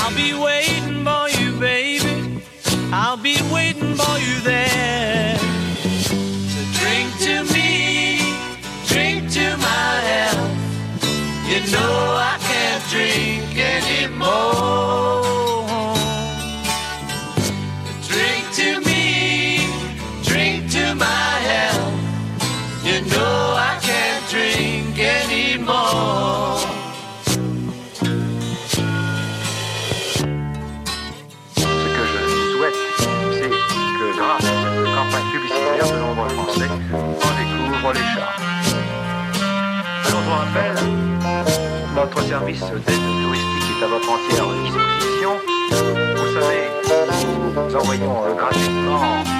I'll be waiting for you, baby. I'll be waiting for you there. Notre service d'aide touristique est à votre entière disposition. Vous savez, nous envoyons euh, gratuitement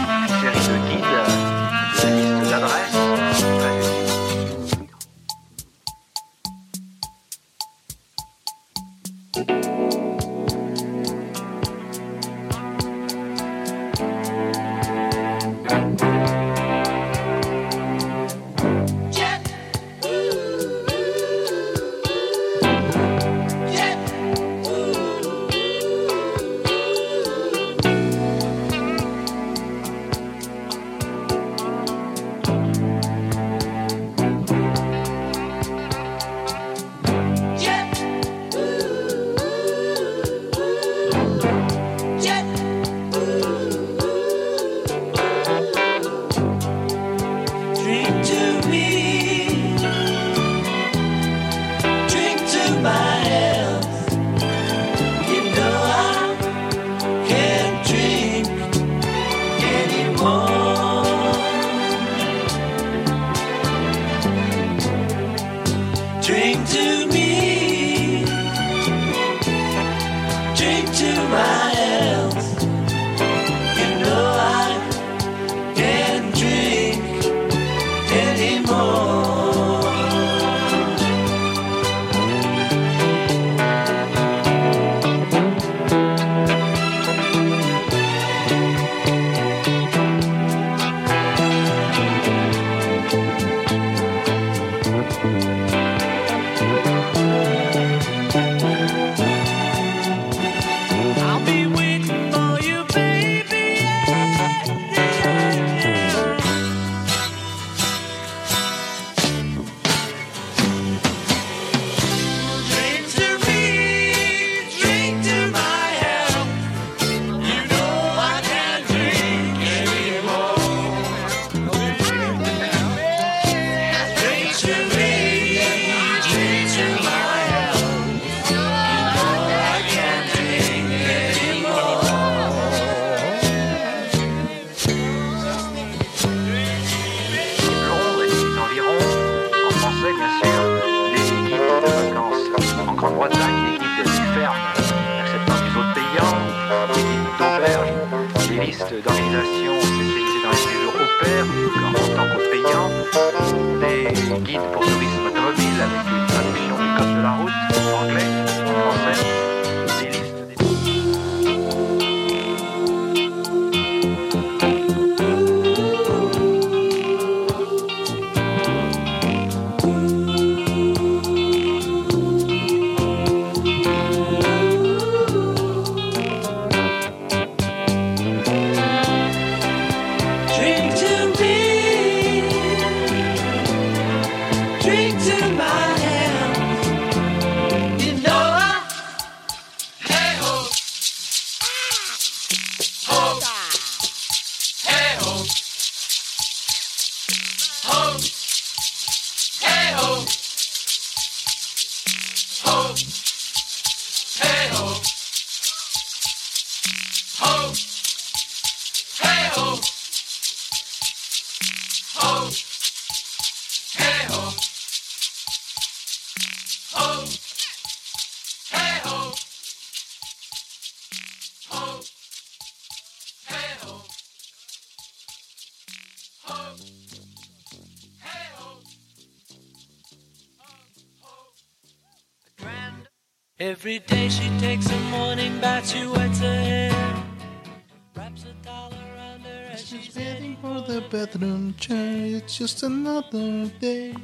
it's just another day.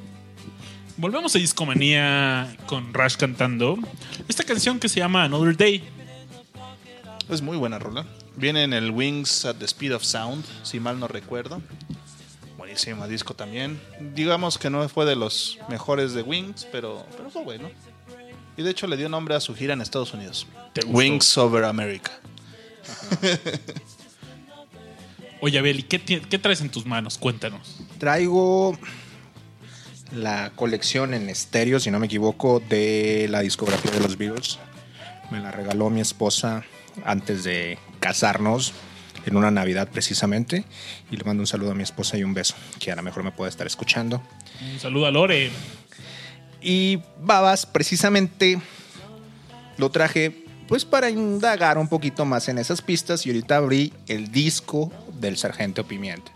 Volvemos a Discomanía con Rush cantando esta canción que se llama Another Day. Es muy buena rola. Viene en el Wings at the Speed of Sound, si mal no recuerdo. Buenísimo disco también. Digamos que no fue de los mejores de Wings, pero, pero fue bueno. Y de hecho le dio nombre a su gira en Estados Unidos. Wings Over America. Oye, Abel, ¿y qué, qué traes en tus manos? Cuéntanos. Traigo la colección en estéreo, si no me equivoco, de la discografía de los Beatles. Me la regaló mi esposa antes de casarnos, en una Navidad precisamente. Y le mando un saludo a mi esposa y un beso, que a lo mejor me puede estar escuchando. Un saludo a Lore. Y Babas, precisamente lo traje pues para indagar un poquito más en esas pistas y ahorita abrí el disco del Sargento Pimienta.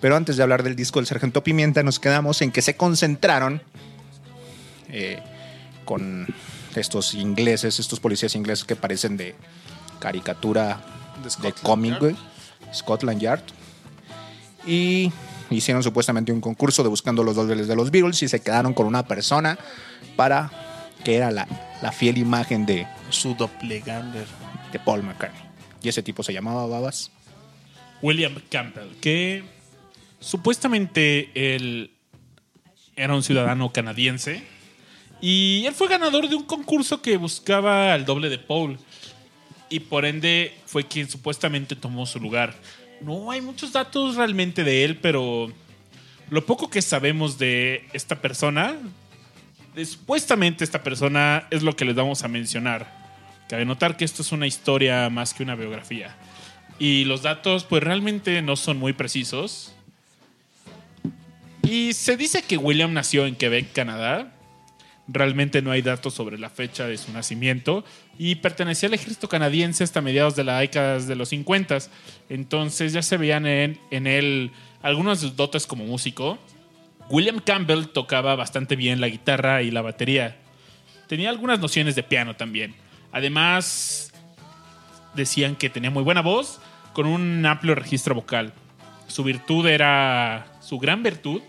Pero antes de hablar del disco del Sargento Pimienta, nos quedamos en que se concentraron eh, con estos ingleses, estos policías ingleses que parecen de caricatura De cómic, Yard. Scotland Yard. Y hicieron supuestamente un concurso de buscando los dobles de los Beatles y se quedaron con una persona para que era la, la fiel imagen de, Su doppelganger. de Paul McCartney. Y ese tipo se llamaba Babas. William Campbell, que supuestamente él era un ciudadano canadiense y él fue ganador de un concurso que buscaba al doble de Paul y por ende fue quien supuestamente tomó su lugar. No hay muchos datos realmente de él, pero lo poco que sabemos de esta persona, supuestamente esta persona es lo que les vamos a mencionar. Cabe notar que esto es una historia más que una biografía. Y los datos, pues realmente no son muy precisos. Y se dice que William nació en Quebec, Canadá. Realmente no hay datos sobre la fecha de su nacimiento. Y pertenecía al ejército canadiense hasta mediados de la década de los 50. Entonces ya se veían en, en él algunos dotes como músico. William Campbell tocaba bastante bien la guitarra y la batería. Tenía algunas nociones de piano también. Además, decían que tenía muy buena voz con un amplio registro vocal. Su virtud era, su gran virtud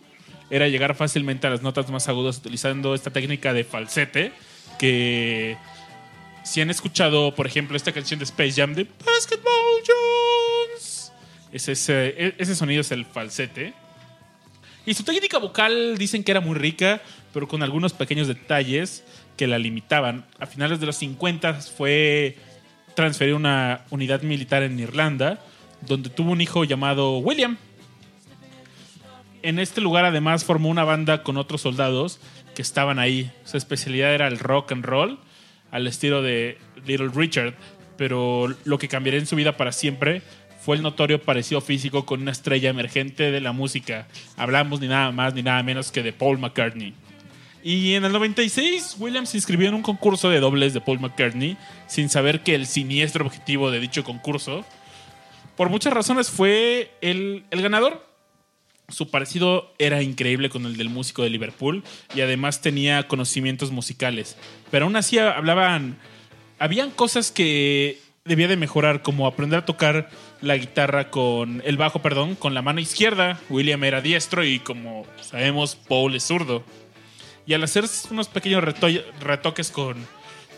era llegar fácilmente a las notas más agudas utilizando esta técnica de falsete que si han escuchado, por ejemplo, esta canción de Space Jam de Basketball Jones, es ese, e- ese sonido es el falsete. Y su técnica vocal dicen que era muy rica, pero con algunos pequeños detalles que la limitaban. A finales de los 50 fue transferido a una unidad militar en Irlanda, donde tuvo un hijo llamado William. En este lugar además formó una banda con otros soldados que estaban ahí. Su especialidad era el rock and roll, al estilo de Little Richard, pero lo que cambiaría en su vida para siempre fue el notorio parecido físico con una estrella emergente de la música. Hablamos ni nada más ni nada menos que de Paul McCartney. Y en el 96, Williams se inscribió en un concurso de dobles de Paul McCartney, sin saber que el siniestro objetivo de dicho concurso, por muchas razones, fue el, el ganador. Su parecido era increíble con el del músico de Liverpool y además tenía conocimientos musicales. Pero aún así hablaban. Habían cosas que debía de mejorar, como aprender a tocar la guitarra con. el bajo, perdón, con la mano izquierda. William era diestro y como sabemos, Paul es zurdo. Y al hacer unos pequeños reto- retoques con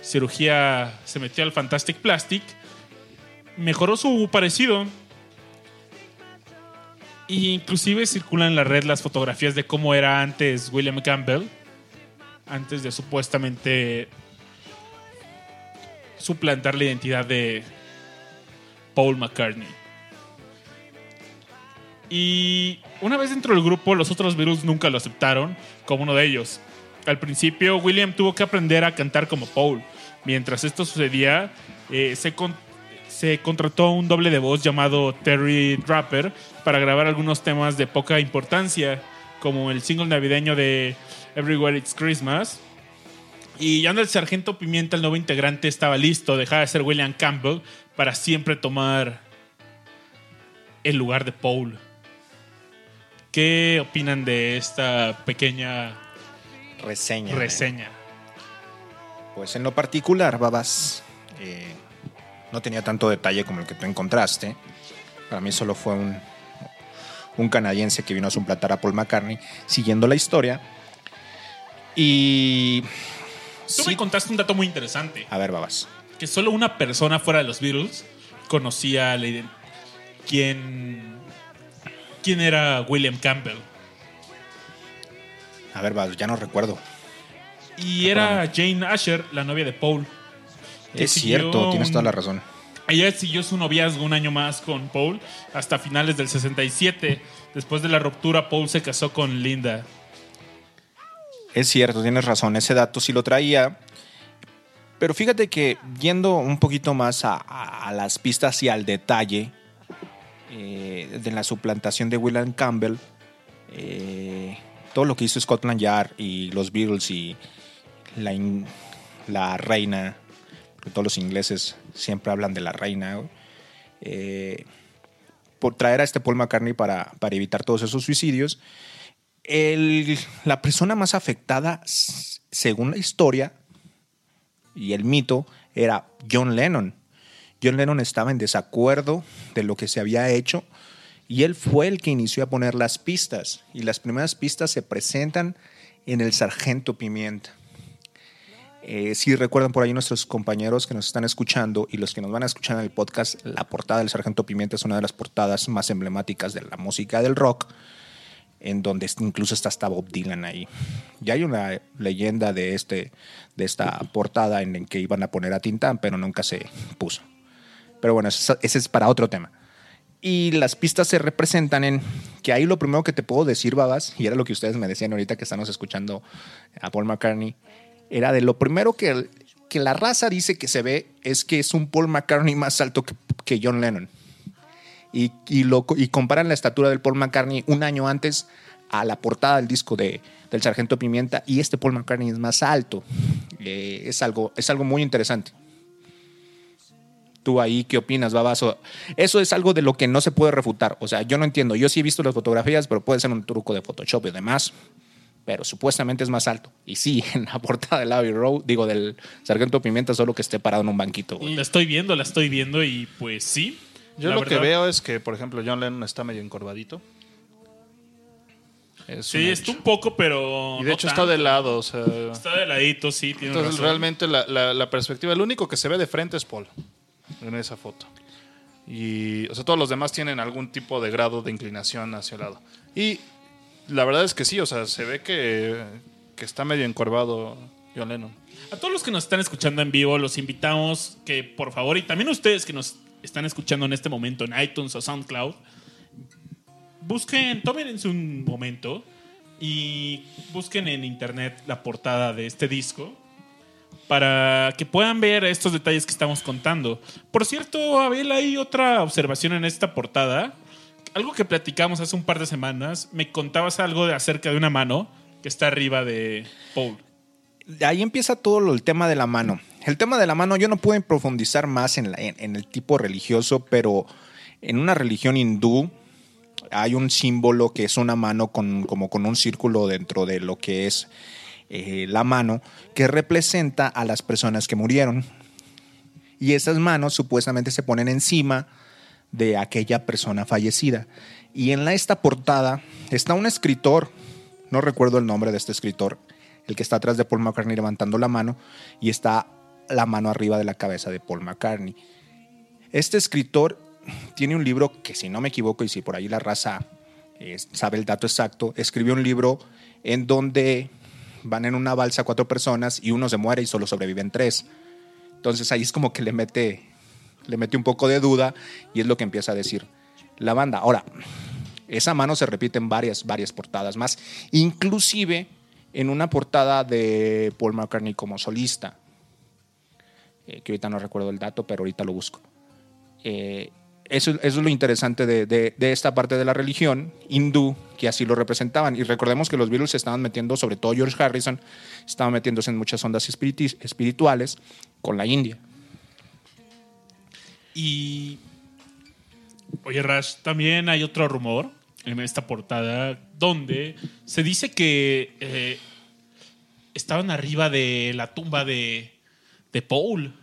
cirugía, se metió al Fantastic Plastic, mejoró su parecido. E inclusive circulan en la red las fotografías de cómo era antes William Campbell, antes de supuestamente suplantar la identidad de Paul McCartney. Y una vez dentro del grupo, los otros Beatles nunca lo aceptaron como uno de ellos. Al principio, William tuvo que aprender a cantar como Paul. Mientras esto sucedía, eh, se, con- se contrató un doble de voz llamado Terry Draper para grabar algunos temas de poca importancia, como el single navideño de Everywhere It's Christmas. Y ya el sargento Pimienta, el nuevo integrante, estaba listo, dejaba de ser William Campbell para siempre tomar el lugar de Paul. ¿Qué opinan de esta pequeña Reseña. reseña? Pues en lo particular, Babas, eh, no tenía tanto detalle como el que tú encontraste. Para mí solo fue un, un canadiense que vino a suplantar a Paul McCartney, siguiendo la historia. Y... Tú sí- me contaste un dato muy interesante. A ver, Babas. Que solo una persona fuera de los Beatles conocía la quién, quién era William Campbell. A ver, ya no recuerdo. Y era Jane Asher, la novia de Paul. Es cierto, tienes toda la razón. Ella siguió su noviazgo un año más con Paul hasta finales del 67. Después de la ruptura, Paul se casó con Linda. Es cierto, tienes razón, ese dato sí lo traía. Pero fíjate que yendo un poquito más a, las pistas y al detalle eh, de la suplantación de William Campbell, eh, todo lo que hizo Scotland Yard y los Beatles y la, la reina porque todos los ingleses siempre hablan de la reina, eh, por traer a este Paul McCartney para, para evitar todos esos suicidios. La persona más afectada, según la historia y el mito, era John Lennon. John Lennon estaba en desacuerdo de lo que se había hecho y él fue el que inició a poner las pistas. Y las primeras pistas se presentan en el Sargento Pimienta. Eh, si recuerdan por ahí nuestros compañeros que nos están escuchando y los que nos van a escuchar en el podcast, la portada del Sargento Pimienta es una de las portadas más emblemáticas de la música del rock, en donde incluso está hasta Bob Dylan ahí. Ya hay una leyenda de, este, de esta portada en la que iban a poner a Tintán, pero nunca se puso. Pero bueno, ese es para otro tema. Y las pistas se representan en que ahí lo primero que te puedo decir, babas, y era lo que ustedes me decían ahorita que estamos escuchando a Paul McCartney, era de lo primero que, que la raza dice que se ve es que es un Paul McCartney más alto que John Lennon. Y, comparan la estatura del Paul McCartney un año antes a la portada del disco de, del Sargento Pimienta y este Paul McCartney es más alto. Eh, es, algo, es algo muy interesante. ¿Tú ahí qué opinas, Babazo? Eso es algo de lo que no se puede refutar. O sea, yo no entiendo. Yo sí he visto las fotografías, pero puede ser un truco de Photoshop y demás. Pero supuestamente es más alto. Y sí, en la portada del Abbey Road, digo, del Sargento Pimienta, solo que esté parado en un banquito. La estoy viendo, la estoy viendo y pues sí. Yo la lo que veo es que, por ejemplo, John Lennon está medio encorvadito. Es Sí, está un poco, pero. Y de no hecho tanto. está de lado, o sea. Está de ladito, sí, tiene Entonces razón. realmente la, la- la perspectiva, el único que se ve de frente es Paul en esa foto. Y, o sea, todos los demás tienen algún tipo de grado de inclinación hacia el lado. Y la verdad es que sí, o sea, se ve que, que está medio encorvado John Lennon. A todos los que nos están escuchando en vivo, los invitamos que por favor, y también ustedes que nos están escuchando en este momento en iTunes o SoundCloud, busquen, tomen en su momento y busquen en internet la portada de este disco para que puedan ver estos detalles que estamos contando. Por cierto, Abel, hay otra observación en esta portada. Algo que platicamos hace un par de semanas, me contabas algo de acerca de una mano que está arriba de Paul. Ahí empieza todo el tema de la mano. El tema de la mano, yo no puedo profundizar más en el tipo religioso, pero en una religión hindú hay un símbolo que es una mano con, como con un círculo dentro de lo que es eh, la mano, que representa a las personas que murieron. Y esas manos supuestamente se ponen encima de aquella persona fallecida. Y en la, esta portada está un escritor, no recuerdo el nombre de este escritor, el que está atrás de Paul McCartney levantando la mano y está la mano arriba de la cabeza de Paul McCartney. Este escritor tiene un libro que, si no me equivoco, y si por ahí la raza eh, sabe el dato exacto, escribió un libro en donde van en una balsa cuatro personas y uno se muere y solo sobreviven tres. Entonces ahí es como que le mete, le mete un poco de duda y es lo que empieza a decir la banda. Ahora, esa mano se repite en varias, varias portadas más, inclusive en una portada de Paul McCartney como solista, eh, que ahorita no recuerdo el dato, pero ahorita lo busco. Eh, eso, es lo interesante de, de- esta parte de la religión hindú, que así lo representaban. Y recordemos que los Beatles se estaban metiendo, sobre todo George Harrison, estaba metiéndose en muchas ondas espiriti- espirituales con la India. Y. Oye, Rash, también hay otro rumor en esta portada donde se dice que eh, estaban arriba de la tumba de, de Paul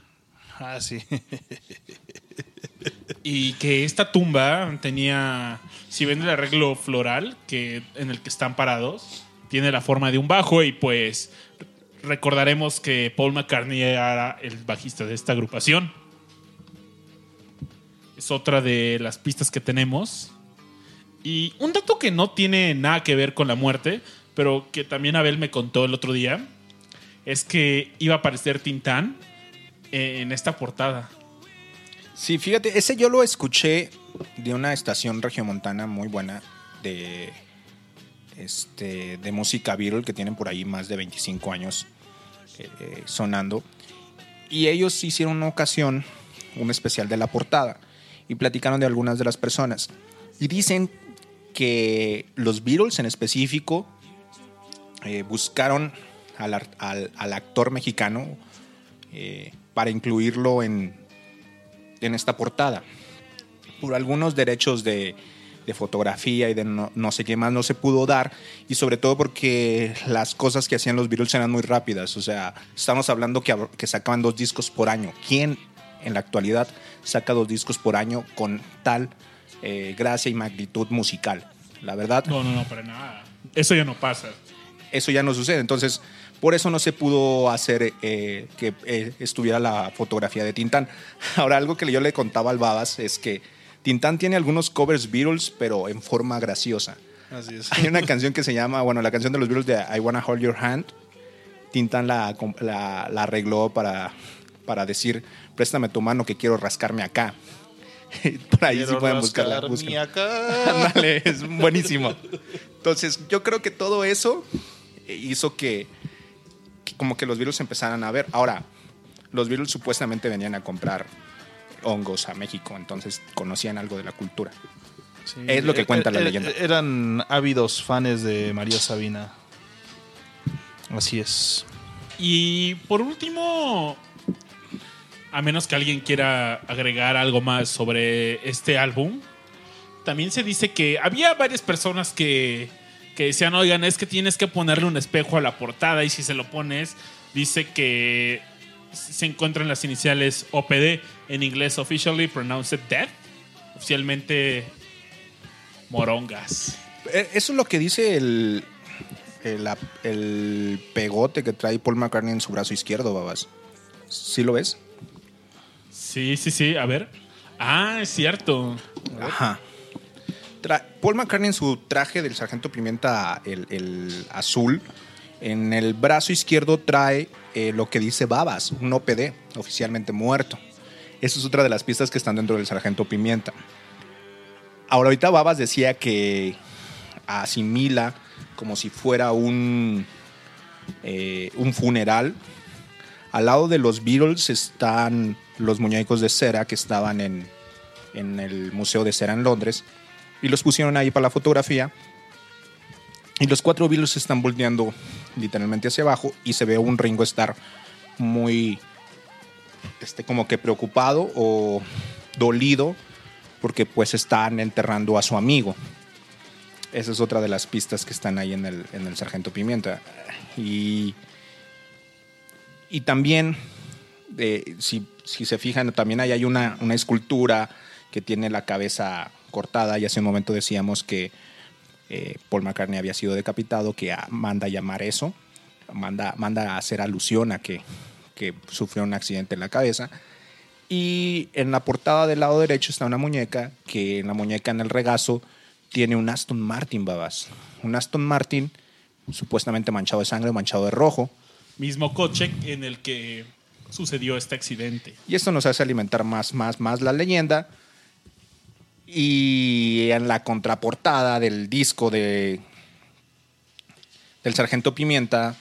Ah, sí. y que esta tumba tenía, si ven el arreglo floral que, en el que están parados, tiene la forma de un bajo y pues recordaremos que Paul McCartney era el bajista de esta agrupación. Es otra de las pistas que tenemos. Y un dato que no tiene nada que ver con la muerte, pero que también Abel me contó el otro día, es que iba a aparecer Tintán en esta portada. Sí, fíjate, ese yo lo escuché de una estación regiomontana muy buena de, este, de música Beatle que tienen por ahí más de 25 años eh, sonando. Y ellos hicieron una ocasión, un especial de la portada, y platicaron de algunas de las personas. Y dicen que los Beatles en específico eh, buscaron al, al- al actor mexicano eh, para incluirlo en, en esta portada. Por algunos derechos de, de fotografía y de no, no sé qué más no se pudo dar y sobre todo porque las cosas que hacían los Beatles eran muy rápidas. O sea, estamos hablando que, que sacaban dos discos por año. ¿Quién en la actualidad saca dos discos por año con tal eh, gracia y magnitud musical? La verdad, No, no, no, para nada. Eso ya no pasa. eso ya no sucede. Entonces, por eso no se pudo hacer eh, que eh, estuviera la fotografía de Tintán. Ahora, algo que yo le contaba al Babas es que Tintán tiene algunos covers Beatles, pero en forma graciosa. Así es. Hay una canción que se llama, bueno, la canción de los Beatles de I Wanna Hold Your Hand. Tintán la, la, la arregló para, para decir, préstame tu mano que quiero rascarme acá. Por ahí sí Quiero pueden buscarla. Ándale, es buenísimo. Entonces, yo creo que todo eso hizo que como que los virus empezaran a ver. Ahora, los virus supuestamente venían a comprar hongos a México, entonces conocían algo de la cultura. Sí, Es lo que eh, cuenta la eh, leyenda. Eran ávidos fans de María Sabina. Así es. Y por último, a menos que alguien quiera agregar algo más sobre este álbum, también se dice que había varias personas que, que decían, oigan, es que tienes que ponerle un espejo a la portada y si se lo pones, dice que se encuentran las iniciales OPD, en inglés Officially Pronounced Dead, oficialmente morongas. Eh, Eso es lo que dice el, el, el pegote que trae Paul McCartney en su brazo izquierdo, babas. ¿Sí lo ves? Sí, sí, sí, a ver. Ah, es cierto. Ajá. Paul McCartney en su traje del sargento Pimienta, el, el azul, en el brazo izquierdo trae eh, lo que dice Babas, un OPD, oficialmente muerto. Esa es otra de las pistas que están dentro del sargento Pimienta. Ahora, ahorita Babas decía que asimila como si fuera un, eh, un funeral. Al lado de los Beatles están los muñecos de cera que estaban en, en el Museo de Cera en Londres y los pusieron ahí para la fotografía. Y los cuatro Beatles están volteando literalmente hacia abajo y se ve un Ringo Starr muy, este, como que preocupado o dolido porque pues están enterrando a su amigo. Esa es otra de las pistas que están ahí en el, en el Sargento Pimienta. Y, y también, eh, si, si se fijan, también ahí hay una, una escultura que tiene la cabeza cortada y hace un momento decíamos que eh, Paul McCartney había sido decapitado, que manda a llamar eso, manda, manda a hacer alusión a que, que sufrió un accidente en la cabeza. Y en la portada del lado derecho está una muñeca, que en la muñeca en el regazo tiene un Aston Martin, babas. Un Aston Martin supuestamente manchado de sangre, manchado de rojo. Mismo coche en el que sucedió este accidente. Y esto nos hace alimentar más, más, más la leyenda. Y en la contraportada del disco de del Sargento Pimienta,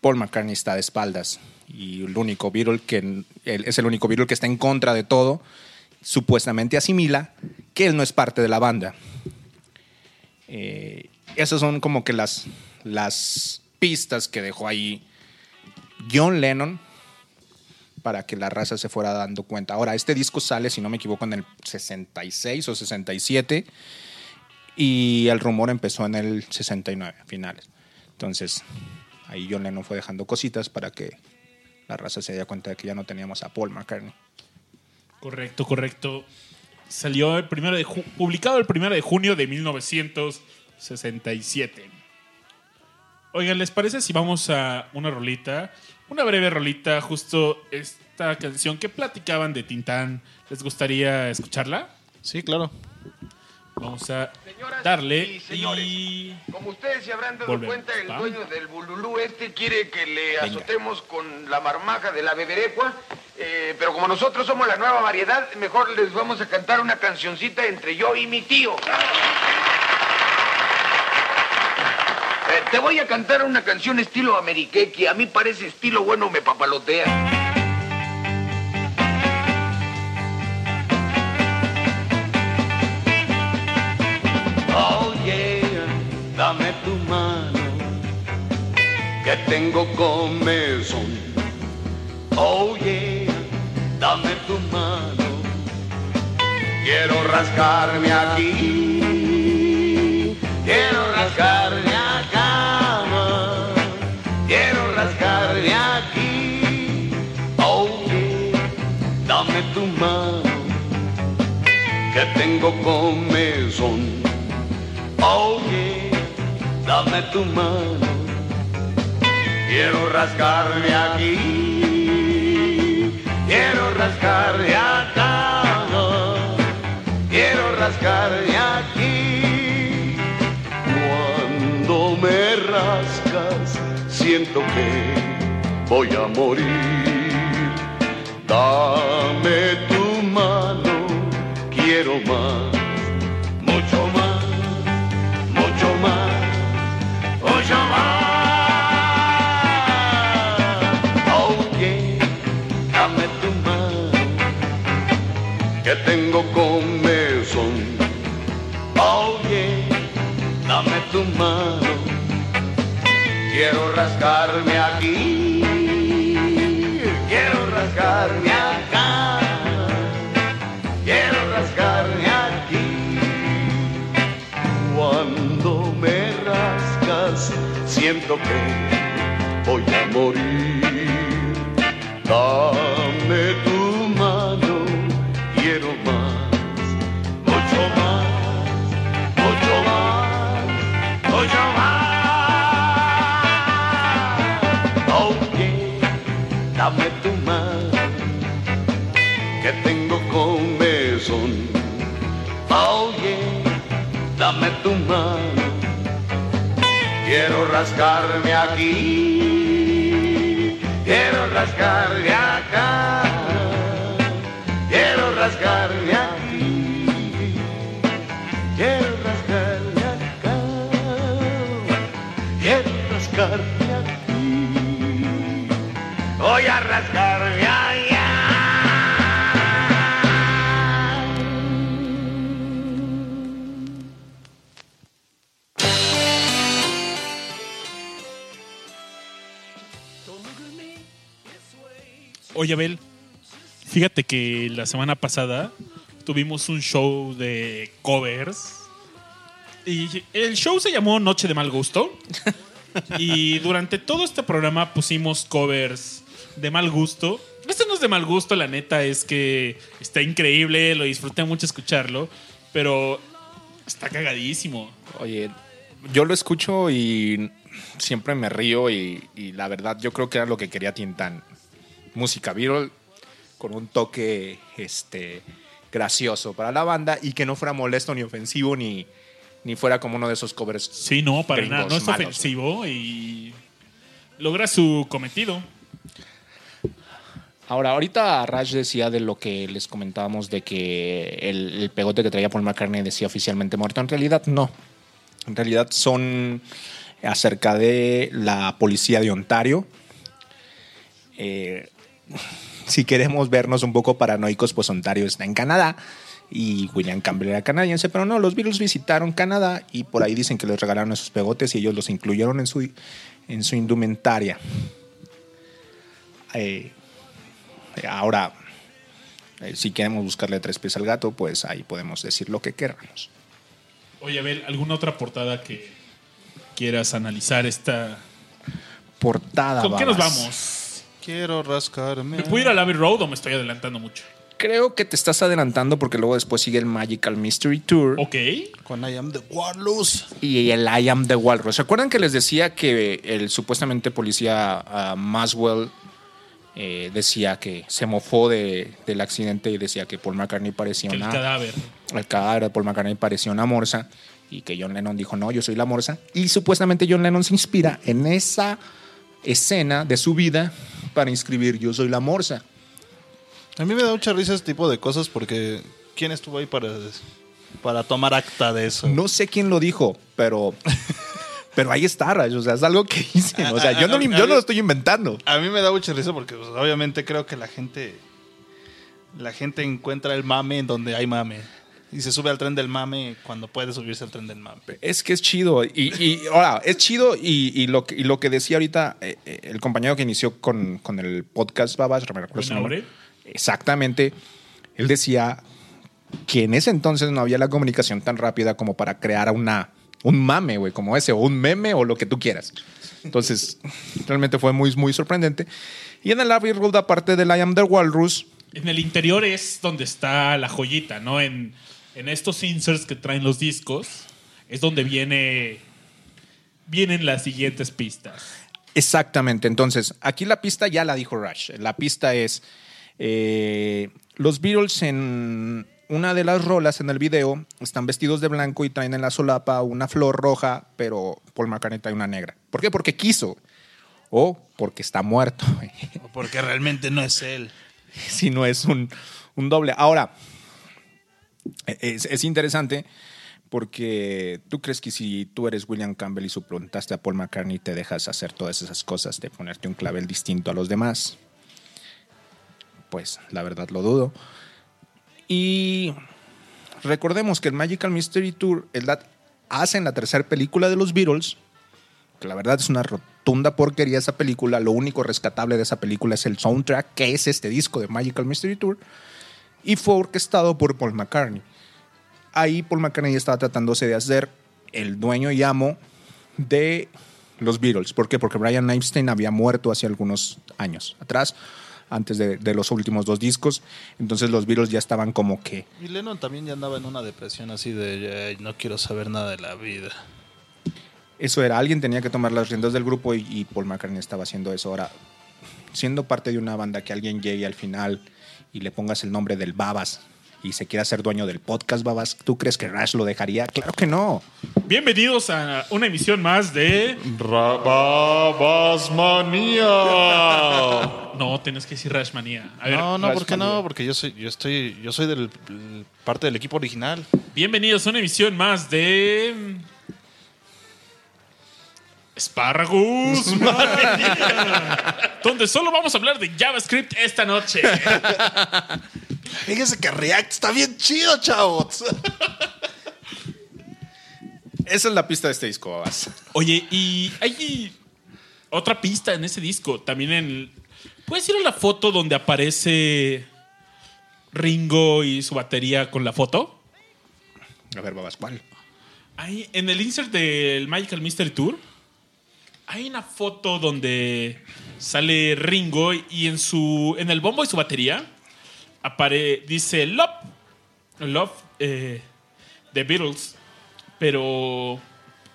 Paul McCartney está de espaldas. Y el único Beatle que es el único Beatle que está en contra de todo, supuestamente asimila que él no es parte de la banda. Eh, esas son como que las, las pistas que dejó ahí John Lennon para que la raza se fuera dando cuenta. Ahora, este disco sale, si no me equivoco, en el 66 o 67 y el rumor empezó en el 69, a finales. Entonces, ahí John Lennon fue dejando cositas para que la raza se diera cuenta de que ya no teníamos a Paul McCartney. Correcto, correcto. Salió el primero de publicado el primero de junio de 1967. Oigan, ¿les parece si vamos a una rolita? Una breve rolita, justo esta canción que platicaban de Tintán. ¿Les gustaría escucharla? Sí, claro. Vamos a Señoras darle y señores, y... Como ustedes se habrán dado Volvemos, cuenta, el ¿va? dueño del bululú este quiere que le azotemos con la marmaja de la beberecua, eh, pero como nosotros somos la nueva variedad, mejor les vamos a cantar una cancioncita entre yo y mi tío. Eh, te voy a cantar una canción estilo ameriqué que a mí parece estilo bueno me papalotea. Oh yeah, dame tu mano, que tengo comezón. Oh yeah, dame tu mano. Quiero rascarme aquí. Quiero rascarme tu mano, que tengo comezón. Oye, dame tu mano, Quiero rascarme aquí. Quiero rascarme acá. Quiero rascarme aquí. cuando me rascas, siento que voy a morir. Dame tu mano, quiero más, mucho más, mucho más, mucho más. Oye, dame tu mano, que tengo comezón. Oye, dame tu mano, Quiero rascarme aquí. Rascarme acá. Quiero rascarme aquí. cuando me rascas, siento que voy a morir. Dame tu Quiero rascarme aquí. Quiero rascarme acá. Quiero rascarme aquí. quiero rascarme acá, quiero rascarme aquí. Voy a rascarme Oye, Abel, fíjate que la semana pasada tuvimos un show de covers. Y el show se llamó Noche de Mal Gusto. Y durante todo este programa pusimos covers de mal gusto. Este no es de mal gusto, la neta es que está increíble, lo disfruté mucho escucharlo, pero está cagadísimo. Oye, yo lo escucho y siempre me río y, y la verdad yo creo que era lo que quería Tintan. Música viral con un toque este, gracioso para la banda y que no fuera molesto ni ofensivo ni, ni fuera como uno de esos covers. Sí, no, para nada, no es malos. ofensivo y logra su cometido. Ahora, ahorita Raj decía de lo que les comentábamos de que el, el pegote que traía Paul McCartney decía oficialmente muerto. En realidad no. En realidad son acerca de la policía de Ontario. Eh, si queremos vernos un poco paranoicos, pues Ontario está en Canadá y William Campbell era canadiense, pero no, los Beatles visitaron Canadá y por ahí dicen que les regalaron esos pegotes y ellos los incluyeron en su, en su indumentaria. Eh, Ahora, eh, si queremos buscarle tres pies al gato, pues ahí podemos decir lo que queramos. Oye, Abel, ¿alguna otra portada que quieras analizar esta? Portada. ¿Con qué nos vamos? Quiero rascarme. ¿Me puedo ir al Abbey Road o me estoy adelantando mucho? Creo que te estás adelantando porque luego después sigue el Magical Mystery Tour Ok. Con I am the Warlords. y el I Am the Walrus. ¿Se acuerdan que les decía que el supuestamente policía ah, Maswell eh, decía que se mofó de- del accidente y decía que Paul McCartney parecía Que el una. cadáver. el cadáver de Paul McCartney parecía una morsa y que John Lennon dijo, no, yo soy la morsa. Y supuestamente John Lennon se inspira en esa escena de su vida para inscribir yo soy la morsa. A mí me da mucha risa ese tipo de cosas porque ¿quién estuvo ahí para, para tomar acta de eso? No sé quién lo dijo, pero, pero ahí está, o sea, es algo que dicen. O sea, yo no, yo no lo estoy inventando. A mí me da mucha risa porque pues, obviamente creo que la gente la gente encuentra el mame en donde hay mame y se sube al tren del mame cuando puede subirse al tren del mame. Es que es chido. Y, y ahora, es chido. Y, y lo, que, y lo que decía ahorita eh, eh, el compañero que inició con, con el podcast, Babas, me recuerdo su Buen nombre. nombre. exactamente, él decía que en ese entonces no había la comunicación tan rápida como para crear una, un mame, güey, como ese, o un meme o lo que tú quieras. Entonces, realmente fue muy, muy sorprendente. Y en el Abbey Road, aparte del I Am the Walrus, En el interior es donde está la joyita, ¿no? En, en estos inserts que traen los discos es donde viene vienen las siguientes pistas. Exactamente. Entonces, aquí la pista ya la dijo Rush. La pista es eh, los Beatles en una de las rolas en el video están vestidos de blanco y traen en la solapa una flor roja, pero Paul McCartney trae una negra. ¿Por qué? Porque quiso. O porque está muerto. Porque realmente no es él. si no es un, un doble. Ahora, es, es interesante porque tú crees que si tú eres William Campbell y suplantaste a Paul McCartney, te dejas hacer todas esas cosas de ponerte un clavel distinto a los demás. Pues la verdad lo dudo. Y recordemos que el Magical Mystery Tour es la, hacen la tercera película de los Beatles, que la verdad es una rotunda porquería esa película. Lo único rescatable de esa película es el soundtrack, que es este disco de Magical Mystery Tour, y fue orquestado por Paul McCartney. Ahí Paul McCartney estaba tratándose de hacer el dueño y amo de los Beatles. ¿Por qué? Porque Brian Epstein había muerto hace algunos años atrás, antes de, de los últimos dos discos. Entonces los Beatles ya estaban como que Y Lennon también ya andaba en una depresión así de "Ay, no quiero saber nada de la vida. Eso era, alguien tenía que tomar las riendas del grupo y, y Paul McCartney estaba haciendo eso. Ahora, siendo parte de una banda que alguien llegue al final y le pongas el nombre del Babas y se quiera ser dueño del podcast Babas, ¿tú crees que Rash lo dejaría? Claro que no. Bienvenidos a una emisión más de. Manía. No, tienes que decir Rashmanía. A ver, No, no, ¿por qué Rash no? Porque yo soy, yo estoy, yo soy del el- parte del equipo original. bienvenidos a una emisión más de. Espárragos. Donde solo vamos a hablar de JavaScript esta noche. Fíjese que React está bien chido, chavos. Esa es la pista de este disco, Babas. Oye, y hay otra pista en ese disco. También en. ¿Puedes ir a la foto donde aparece Ringo y su batería con la foto? A ver, Babas, ¿cuál? Ahí, en el insert del Magical Mystery Tour, hay una foto donde sale Ringo y en su. En el bombo y su batería apare, dice Love. Love eh, The Beatles. Pero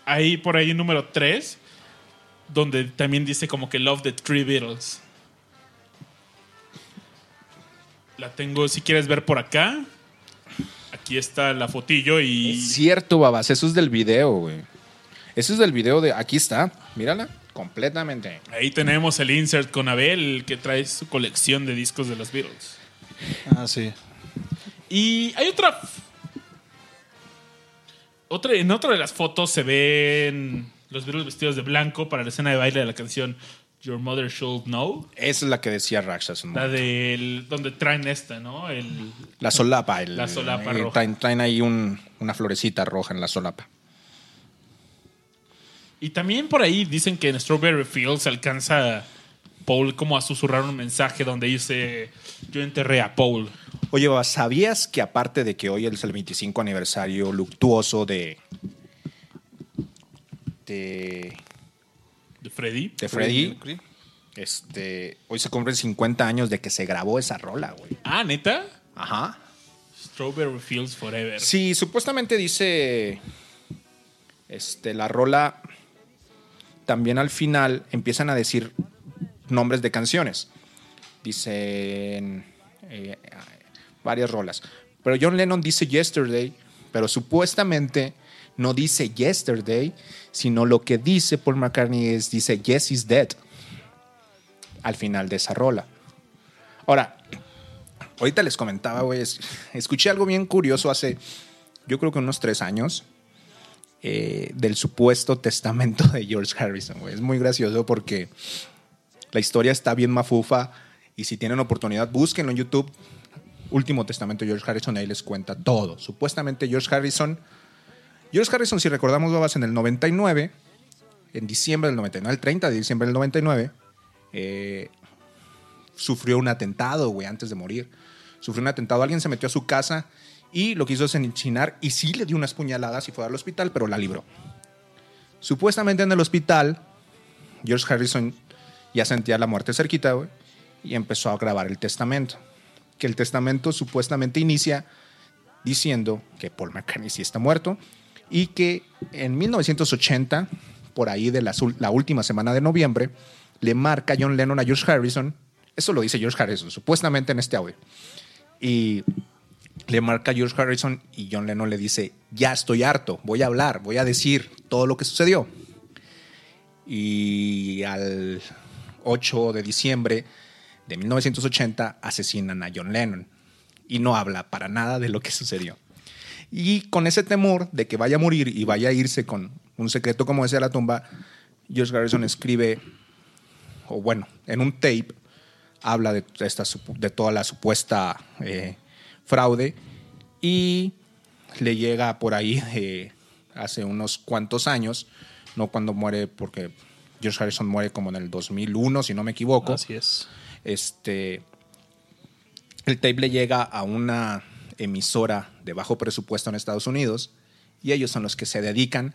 hay por ahí número 3 donde también dice como que Love the Three Beatles. La tengo, si quieres ver por acá. Aquí está la fotillo y... Es cierto, Babas, eso es del video, güey. Eso es del video de. Aquí está, mírala, completamente. Ahí tenemos el insert con Abel que trae su colección de discos de los Beatles. Ah, sí. Y hay otra. otra en otra de las fotos se ven los Beatles vestidos de blanco para la escena de baile de la canción Your Mother Should Know. Esa es la que decía Rash hace un La momento. del. donde traen esta, ¿no? El, La solapa. el- La solapa eh, roja. Traen, traen ahí un- una florecita roja en la solapa. Y también por ahí dicen que en Strawberry Fields alcanza Paul como a susurrar un mensaje donde dice: Yo enterré a Paul. Oye, ¿sabías que aparte de que hoy es el 25 aniversario luctuoso de. de. De Freddy. de Freddy, este, hoy se cumplen 50 años de que se grabó esa rola, güey. Ah, neta. Ajá. Strawberry Fields Forever. Sí, supuestamente dice. Este, la rola. También al final empiezan a decir nombres de canciones. Dicen. eh, varias rolas. Pero John Lennon dice Yesterday, pero supuestamente no dice Yesterday, sino lo que dice Paul McCartney es, dice Yes is Dead. Al final de esa rola. Ahora, ahorita les comentaba, güey, es- escuché algo bien curioso hace, yo creo que unos tres años, eh, del supuesto testamento de George Harrison. Es muy gracioso porque la historia está bien mafufa y si tienen oportunidad, búsquenlo en YouTube. Último testamento de George Harrison, ahí les cuenta todo. Supuestamente George Harrison, George Harrison, si recordamos, babas, en el 99, en diciembre del 99, el 30 de diciembre del 99, eh, sufrió un atentado, güey, antes de morir. Sufrió un atentado, alguien se metió a su casa y lo quiso asesinar y sí le dio unas puñaladas y fue al hospital, pero la libró. Supuestamente en el hospital, George Harrison ya sentía la muerte cerquita, y empezó a grabar el testamento. Que el testamento supuestamente inicia diciendo que Paul McCartney sí está muerto y que en 1980, por ahí de la, la última semana de noviembre, le marca John Lennon a George Harrison. Eso lo dice George Harrison, supuestamente en este audio. Y le marca George Harrison y John Lennon le dice, ya estoy harto, voy a hablar, voy a decir todo lo que sucedió. Y al 8 de diciembre de 1980 asesinan a John Lennon y no habla para nada de lo que sucedió. Y con ese temor de que vaya a morir y vaya a irse con un secreto como ese a la tumba, George Harrison escribe, o bueno, en un tape, habla de, esta, de toda la supuesta eh, fraude y le llega por ahí de hace unos cuantos años, no cuando muere, porque George Harrison muere como en el 2001, si no me equivoco. Así es. Este, el tape le llega a una emisora de bajo presupuesto en Estados Unidos y ellos son los que se dedican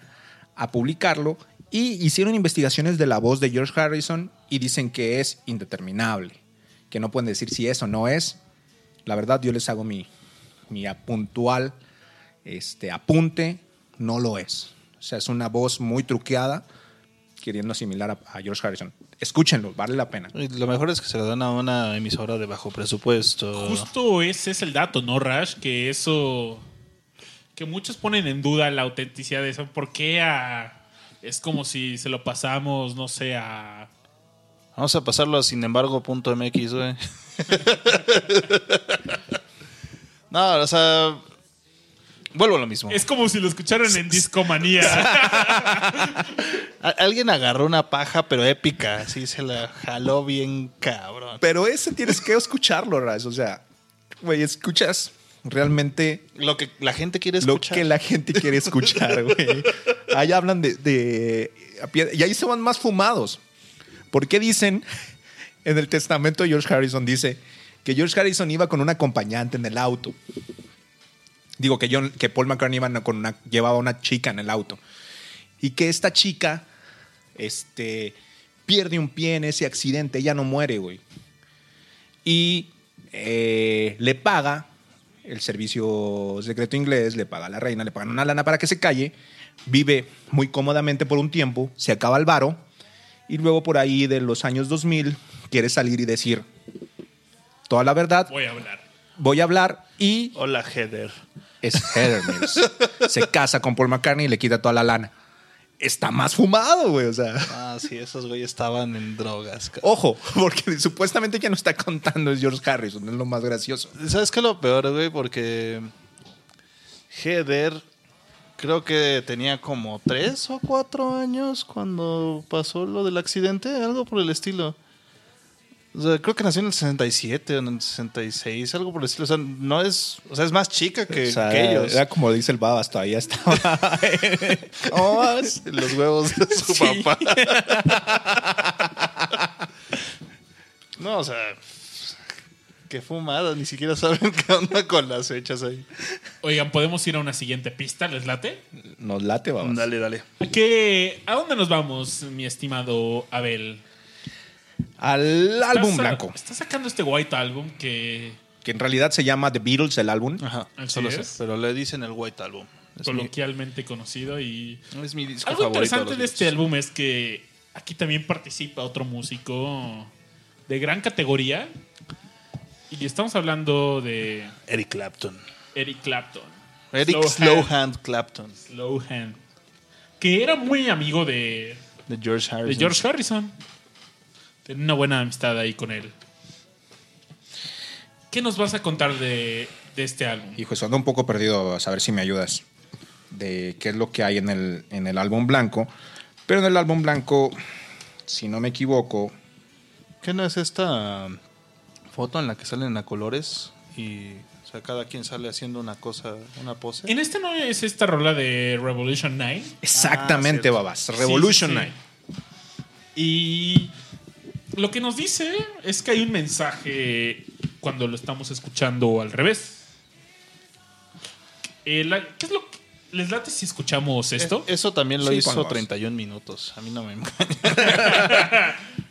a publicarlo y hicieron investigaciones de la voz de George Harrison y dicen que es indeterminable, que no pueden decir si es o no es. La verdad yo les hago mi, mi puntual este, apunte, no lo es. O sea, es una voz muy truqueada queriendo asimilar a, a George Harrison. Escúchenlo, vale la pena. Y lo mejor es que se lo dan a una emisora de bajo presupuesto. Justo ese es el dato, ¿no, Rash? Que eso. Que muchos ponen en duda la autenticidad de eso. ¿Por qué a.? Es como si se lo pasamos, no sé, a. Vamos a pasarlo a sin embargo.mx, güey. no, o sea. Vuelvo a lo mismo. Es como si lo escucharan en Discomanía. Alguien agarró una paja, pero épica. Así se la jaló bien cabrón. Pero ese tienes que escucharlo, Raz. O sea, güey, escuchas realmente Lo que la gente quiere lo escuchar. que la gente quiere escuchar, güey. Ahí hablan de, de- Y ahí se van más fumados. ¿Por qué dicen en el testamento de George Harrison? Dice que George Harrison iba con un acompañante en el auto. Digo que, John, que Paul McCartney iba con una, llevaba una chica en el auto. Y que esta chica este, pierde un pie en ese accidente. Ella no muere, güey. Y eh, le paga el servicio secreto inglés, le paga la reina, le pagan una lana para que se calle, vive muy cómodamente por un tiempo, se acaba el varo y luego por ahí de los años 2000 quiere salir y decir toda la verdad, Voy a hablar. voy a hablar y Hola, Heather. es Heather Mills. Se casa con Paul McCartney y le quita toda la lana. Está más fumado, güey, o sea... Ah, sí, esos güeyes estaban en drogas. cabrón. Ojo, porque supuestamente quien no está contando es George Harrison, es lo más gracioso. ¿Sabes qué es lo peor, güey? Porque Heather creo que tenía como tres o cuatro años cuando pasó lo del accidente, algo por el estilo. O sea, creo que nació en el 67 o en el 66, algo por el estilo. O sea, no es, o sea, es más chica que, O sea, que ellos. Era como dice el Babas, todavía estaba. ¿Cómo vas? Los huevos de su Sí. papá. no, o sea, qué fumada, ni siquiera saben qué onda con las fechas ahí. Oigan, ¿podemos ir a una siguiente pista? ¿Les late? Nos late, Babas. Dale, dale. ¿A, qué, ¿A dónde nos vamos, mi estimado Abel? Al álbum Está blanco, Está sacando este White Album que que en realidad se llama The Beatles, el álbum. Ajá, Así solo sé, pero le dicen el White Album. Es mi, coloquialmente conocido y... es mi disco Algo favorito. interesante de este álbum es que aquí también participa otro músico de gran categoría. Y estamos hablando de Eric Clapton. Eric Clapton. Eric Slowhand. Slowhand Clapton. Slowhand. Que era muy amigo de, De George Harrison. de George Harrison. Tenía una buena amistad ahí con él. ¿Qué nos vas a contar de, de este álbum? Hijo, eso ando un poco perdido, a saber si me ayudas. De qué es lo que hay en el, en el álbum blanco. Pero en el álbum blanco, si no me equivoco, ¿Qué no es esta foto en la que salen a colores? Y o sea, cada quien sale haciendo una cosa, una pose. En este no es esta rola de Revolution 9. exactamente, cierto. Babas. Revolution Sí, sí, Night. sí. Y lo que nos dice es que hay un mensaje cuando lo estamos escuchando al revés. Eh, la- ¿Qué es lo que les late si escuchamos esto? Eh, Eso también lo Sí, hizo ponlos. 31 minutos. A mí no me engaña.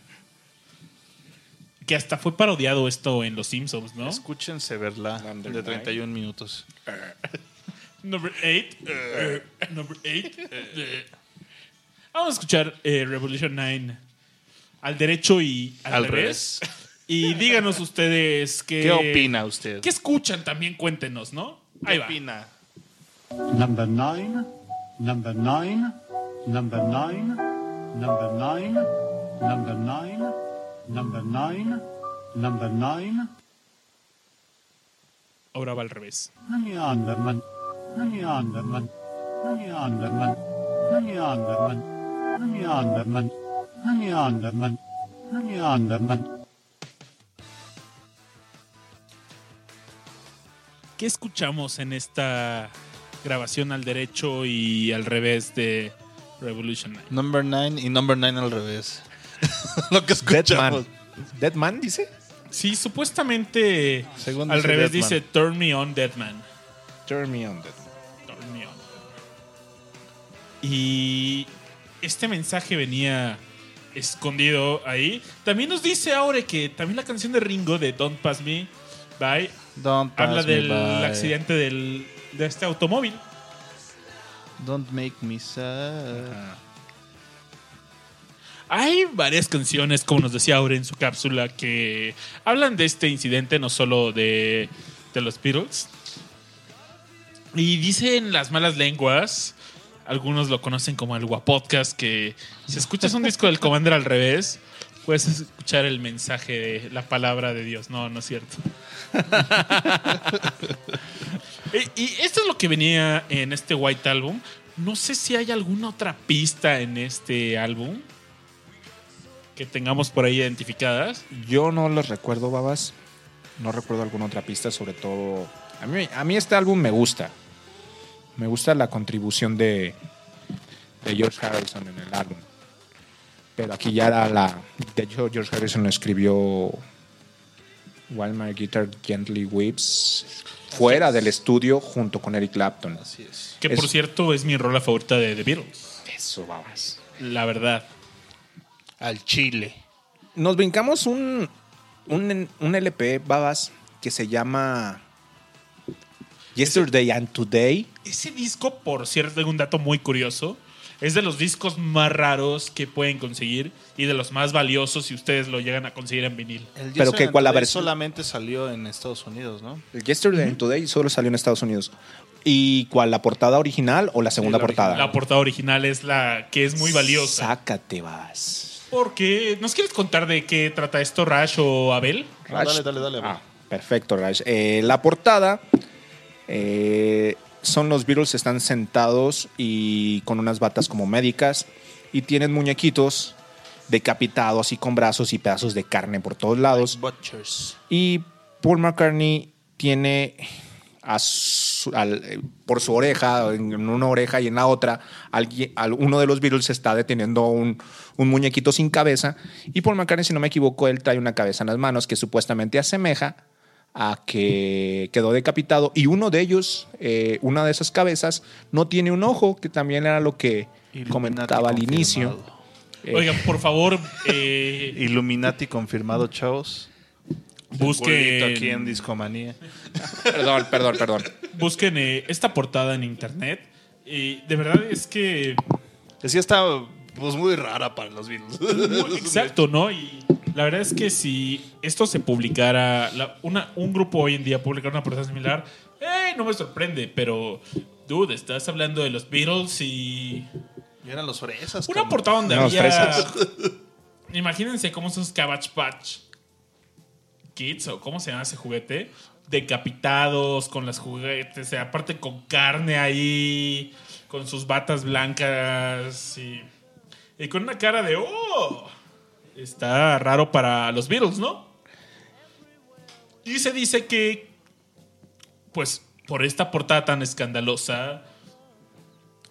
Que hasta fue parodiado esto en Los Simpsons, ¿no? Escúchense verla Number de nine. 31 minutos. Number 8. number 8. Vamos a escuchar eh, Revolution 9 al derecho y al, Al revés. Y díganos ustedes qué, ¿Qué opina usted? ¿Qué escuchan también? Cuéntenos, ¿no? Ahí ¿Qué va. opina? Number nine, number nine, number nine, number nine, number nine, number nine, number nine, Ahora va al revés. Neanderman, Neanderman, Neanderman, Neanderman, Neanderman, Neanderman. ¿Qué escuchamos en esta grabación al derecho y al revés de Revolution 9? Number 9 y Number 9 al revés. Lo que Dead escuchamos. Man. Dead Man dice. Sí, supuestamente Según al dice revés Deadman. dice Turn Me On Deadman. Turn me on, Dead Turn me on. Y este mensaje venía escondido ahí. También nos dice ahora que también la canción de Ringo de Don't Pass Me By Don't pass habla me del by. accidente del, de este automóvil. Don't make me sad. Hay varias canciones, como nos decía Aure en su cápsula, que hablan de este incidente, no solo de, de los Beatles. Y dicen las malas lenguas, algunos lo conocen como el Guapodcast, que si escuchas un disco del Commander al revés, puedes escuchar el mensaje de la palabra de Dios. No, no es cierto. y, y esto es lo que venía en este White Album. No sé si hay alguna otra pista en este álbum que tengamos por ahí identificadas. Yo no los recuerdo, babas. No recuerdo alguna otra pista, sobre todo. A mí, a mí este álbum me gusta. Me gusta la contribución de, de George Harrison en el álbum. Pero aquí ya era la. De hecho, George Harrison escribió While My Guitar Gently Weeps fuera del estudio junto con Eric Clapton. Así es. Que Es- por cierto es mi rola favorita de The Beatles. Eso, babas. La verdad. Al chile. Nos brincamos un, un, un LP, babas, que se llama Yesterday and Today. Ese disco, por cierto, tengo un dato muy curioso. Es de los discos más raros que pueden conseguir y de los más valiosos si ustedes lo llegan a conseguir en vinil. El Pero que cuál la versión- solamente salió en Estados Unidos, ¿no? El Yesterday and Today solo salió en Estados Unidos. ¿Y cuál? ¿La portada original o la segunda la portada? La portada original es la que es muy valiosa. Sácate, vas. Porque, ¿nos quieres contar de qué trata esto, Rash o Abel? No, dale, dale, dale. Ah, perfecto, Raj. Eh, la portada eh, son los Beatles están sentados y con unas batas como médicas y tienen muñequitos decapitados y con brazos y pedazos de carne por todos lados. Butchers. Y Paul McCartney tiene a su- al- eh, por su oreja, en una oreja y en la otra, alguien, al- uno de los Beatles está deteniendo un, un muñequito sin cabeza. Y Paul McCartney, si no me equivoco, él trae una cabeza en las manos que supuestamente asemeja a que quedó decapitado. Y uno de ellos, eh, una de esas cabezas, no tiene un ojo, que también era lo que Illuminati comentaba al inicio. Eh, Oigan, por favor, eh, Illuminati confirmado, chavos. busquen, aquí en Discomanía. Perdón, perdón, perdón. busquen eh, esta portada en internet. Y de verdad es que Es que está pues, muy rara para los Beatles. Exacto, ¿no? Y la verdad es que si esto se publicara, la- una, un grupo hoy en día publicara una portada similar, eh, no me sorprende, pero, dude, estás hablando de los Beatles y Y eran los fresas. una portada donde había... fresas. Imagínense cómo esos Cabbage Patch Kids, o cómo se llama ese juguete, decapitados con las juguetes, aparte con carne ahí, con sus batas blancas y, y con una cara de ¡oh! Está raro para los Beatles, ¿no? Y se dice que, pues, por esta portada tan escandalosa,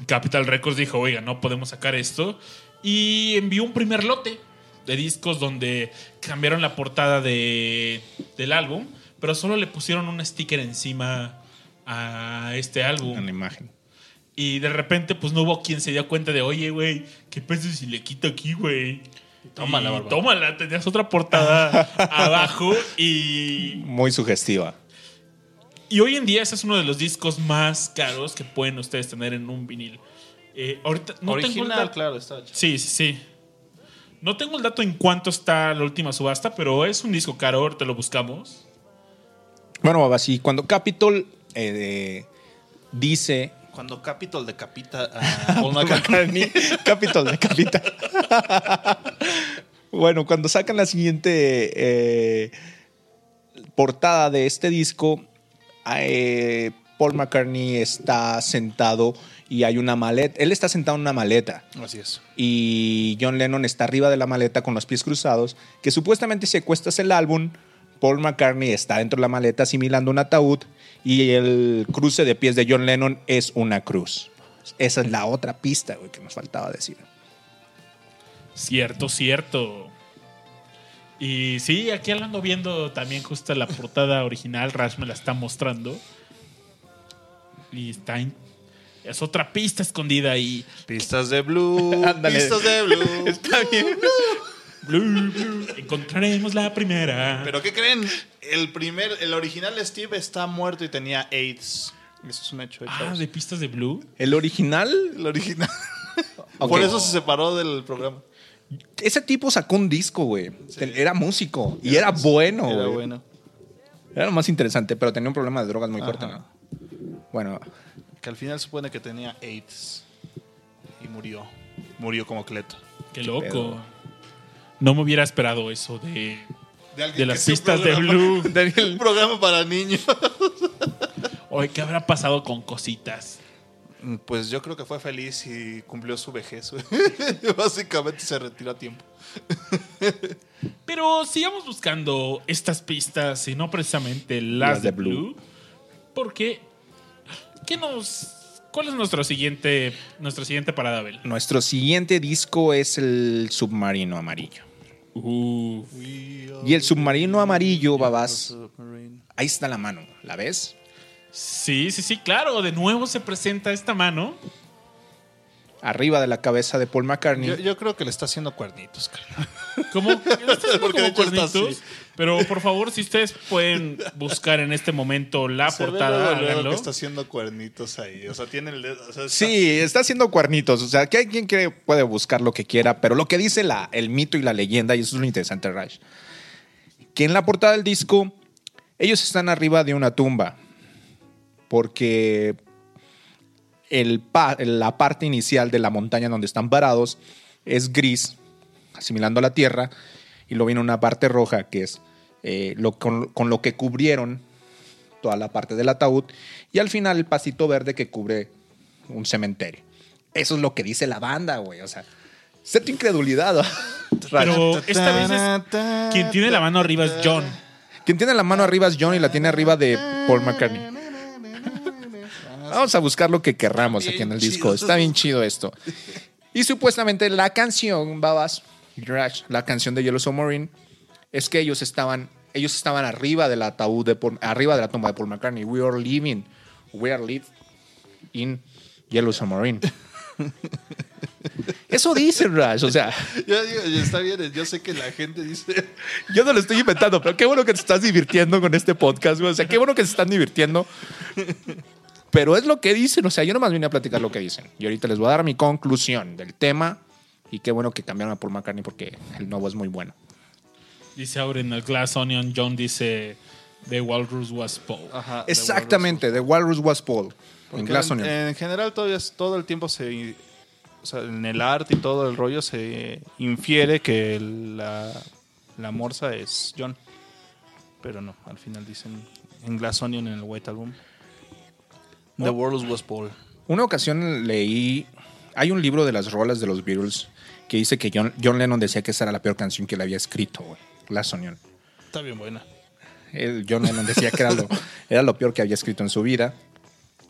Capital Records dijo, oiga, no podemos sacar esto. Y envió un primer lote de discos donde cambiaron la portada de, del álbum, pero solo le pusieron un sticker encima a este álbum. Una imagen. Y de repente, pues no hubo quien se dio cuenta de, oye, güey, ¿qué pasa si le quito aquí, güey? Tómala, Bárbara. Tómala, tenías otra portada abajo y Muy sugestiva. y hoy en día ese es uno de los discos más caros que pueden ustedes tener en un vinil. Eh, ahorita no tengo el dato. claro, está hecho. Sí, sí, sí. No tengo el dato en cuánto está la última subasta, pero es un disco caro, ahorita lo buscamos. Bueno, babas, y cuando Capitol eh, dice Cuando Capitol decapita a Paul McCartney. Capitol decapita. bueno, cuando sacan la siguiente eh, portada de este disco, eh, Paul McCartney está sentado y hay una maleta. Él está sentado en una maleta. Así es. y John Lennon está arriba de la maleta con los pies cruzados, que supuestamente si acuestas el álbum, Paul McCartney está dentro de la maleta asimilando un ataúd y el cruce de pies de John Lennon es una cruz. Esa es la otra pista güey, que nos faltaba decir. Cierto, cierto. Y sí, aquí lo ando viendo también justo la portada original. Rash me la está mostrando. Y está. Es otra pista escondida ahí. Pistas de blue. Pistas de blue. Está bien. Blue, blue, encontraremos la primera. Pero ¿qué creen? El primer, el original Steve está muerto y tenía AIDS. Eso es un hecho. de ah, de pistas de Blue. El original, El original. Por eso se separó del programa. ese tipo sacó un disco, güey. Era músico y era bueno, Era bueno. Era lo más interesante, pero tenía un problema de drogas muy Ajá. fuerte, ¿no? Bueno, Que al final supone que tenía AIDS. Y murió. Murió como Cleto. Qué loco. pedo. No me hubiera esperado eso de, de las pistas de Blue. Un programa para niños. Oye, ¿qué habrá pasado con cositas? Pues yo creo que fue feliz y cumplió su vejez. Básicamente se retiró a tiempo. Pero sigamos buscando estas pistas y no precisamente las, Las de de Blue. Blue. Porque, ¿qué nos, ¿cuál es nuestro siguiente, nuestra siguiente parada, Abel? nuestro siguiente disco es el Submarino Amarillo. Y el submarino amarillo, babás, ahí está la mano, ¿la ves? Sí, sí, sí, claro. De nuevo se presenta esta mano. Arriba de la cabeza de Paul McCartney. Yo, yo creo que le está haciendo cuernitos, carnal. Estas Porque de como hecho está cuernitos. así. Pero por favor, si ustedes pueden buscar en este momento la Se ve portada, luego, luego háganlo. que está haciendo cuernitos ahí. O sea, tiene el dedo. o sea, está- Sí, está haciendo cuernitos. O sea, que hay quien que puede buscar lo que quiera, pero lo que dice la, el mito y la leyenda, y eso es lo interesante, Raj, que en la portada del disco, ellos están arriba de una tumba, porque el pa- la parte inicial de la montaña donde están parados es gris, asimilando a la tierra, y luego viene una parte roja, que es eh, lo, con, con lo que cubrieron toda la parte del ataúd, y al final el pasito verde que cubre un cementerio. Eso es lo que dice la banda, güey. O sea, sé tu incredulidad. Pero esta vez es, quien tiene la mano arriba es John. Quien tiene la mano arriba es John y la tiene arriba de Paul McCartney. Vamos a buscar lo que querramos aquí en el disco. Está bien chido esto. Y supuestamente la canción, babas, Rash, la canción de Yellow Submarine, es que ellos estaban, ellos estaban arriba del ataúd de Paul- arriba de la tumba de Paul McCartney. We are living, we are live in Yellow Submarine. Eso dice Rash, o sea, Yo digo, está bien, yo sé que la gente dice. yo no lo estoy inventando, pero qué bueno que te estás divirtiendo con este podcast, güey. O sea, qué bueno que se están divirtiendo. Pero es lo que dicen, o sea, yo nomás vine a platicar lo que dicen. Y ahorita les voy a dar mi conclusión del tema. Y qué bueno que cambiaron a Paul McCartney porque el nuevo es muy bueno. Dice ahora en el Glass Onion, John dice The Walrus was Paul. Ajá, Exactamente, The Walrus Was Paul. Porque En Glass Onion. En, en general, todavía es- todo el tiempo se. O sea, en el arte y todo el rollo se infiere que el- la, la morsa es John. Pero no, al final dicen en Glass Onion en el White Album. The World was Paul. Una ocasión leí. Hay un libro de las rolas de los Beatles que dice que John, John Lennon decía que esa era la peor canción que le había escrito, güey. Glass Onion. Está bien buena. El John Lennon decía que era lo, era lo peor que había escrito en su vida.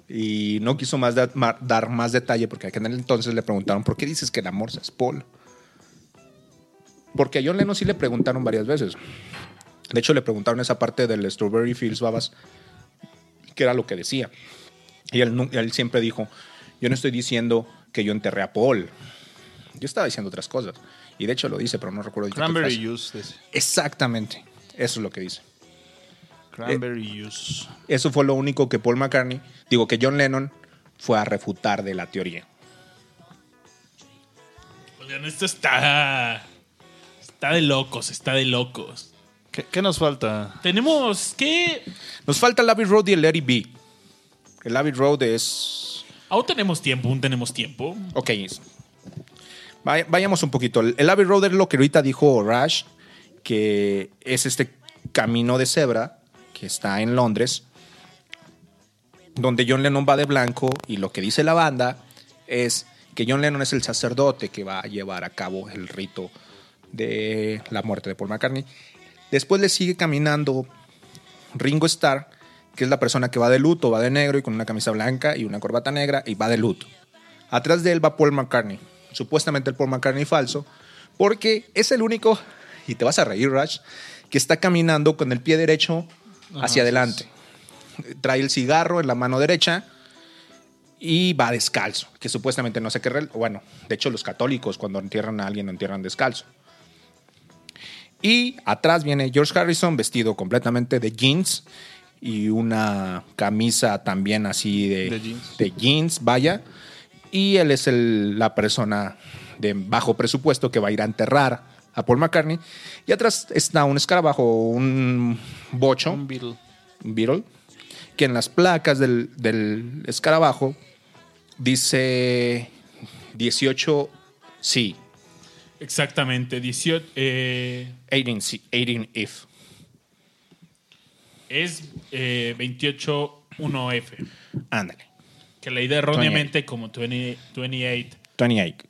Y no quiso más da- ma- dar más detalle porque en el entonces le preguntaron, ¿por qué dices que la morsa es Paul? Porque a John Lennon sí le preguntaron varias veces. De hecho, le preguntaron esa parte del Strawberry Fields Babas, que era lo que decía. Y él, él siempre dijo, yo no estoy diciendo que yo enterré a Paul. Yo estaba diciendo otras cosas. Y de hecho lo dice, pero no recuerdo. qué Cranberry juice. dice. Exactamente. Eso es lo que dice. Cranberry juice. Eso fue lo único que Paul McCartney, digo que John Lennon, fue a refutar de la teoría. Oigan, esto está. Está de locos, está de locos. ¿Qué, qué nos falta? Tenemos que. Nos falta el Abbey Road y el Larry B. El Abbey Road es Aún tenemos tiempo, aún tenemos tiempo. Ok. Vay- Vayamos un poquito. El el Abbey Road es lo que ahorita dijo Rash, que es este camino de cebra que está en Londres, donde John Lennon va de blanco y lo que dice la banda es que John Lennon es el sacerdote que va a llevar a cabo el rito de la muerte de Paul McCartney. Después le sigue caminando Ringo Starr, que es la persona que va de luto, va de negro y con una camisa blanca y una corbata negra y va de luto. Atrás de él va Paul McCartney, supuestamente el Paul McCartney falso, porque es el único, y te vas a reír, Raj, que está caminando con el pie derecho hacia adelante. Trae el cigarro en la mano derecha y va descalzo, que supuestamente no sé qué, bueno, de hecho los católicos cuando entierran a alguien lo entierran descalzo. Y atrás viene George Harrison vestido completamente de jeans y una camisa también así de, De jeans. de jeans, vaya. Y él es el- la persona de bajo presupuesto que va a ir a enterrar a Paul McCartney. Y atrás está un escarabajo, un bocho, Un Beatle, que en las placas del, del escarabajo dice 18 sí, Exactamente, 18. eh, 18, sí, 18 if. Es eh, 28-1F. Ándale. Que leí erróneamente como 20 28 28.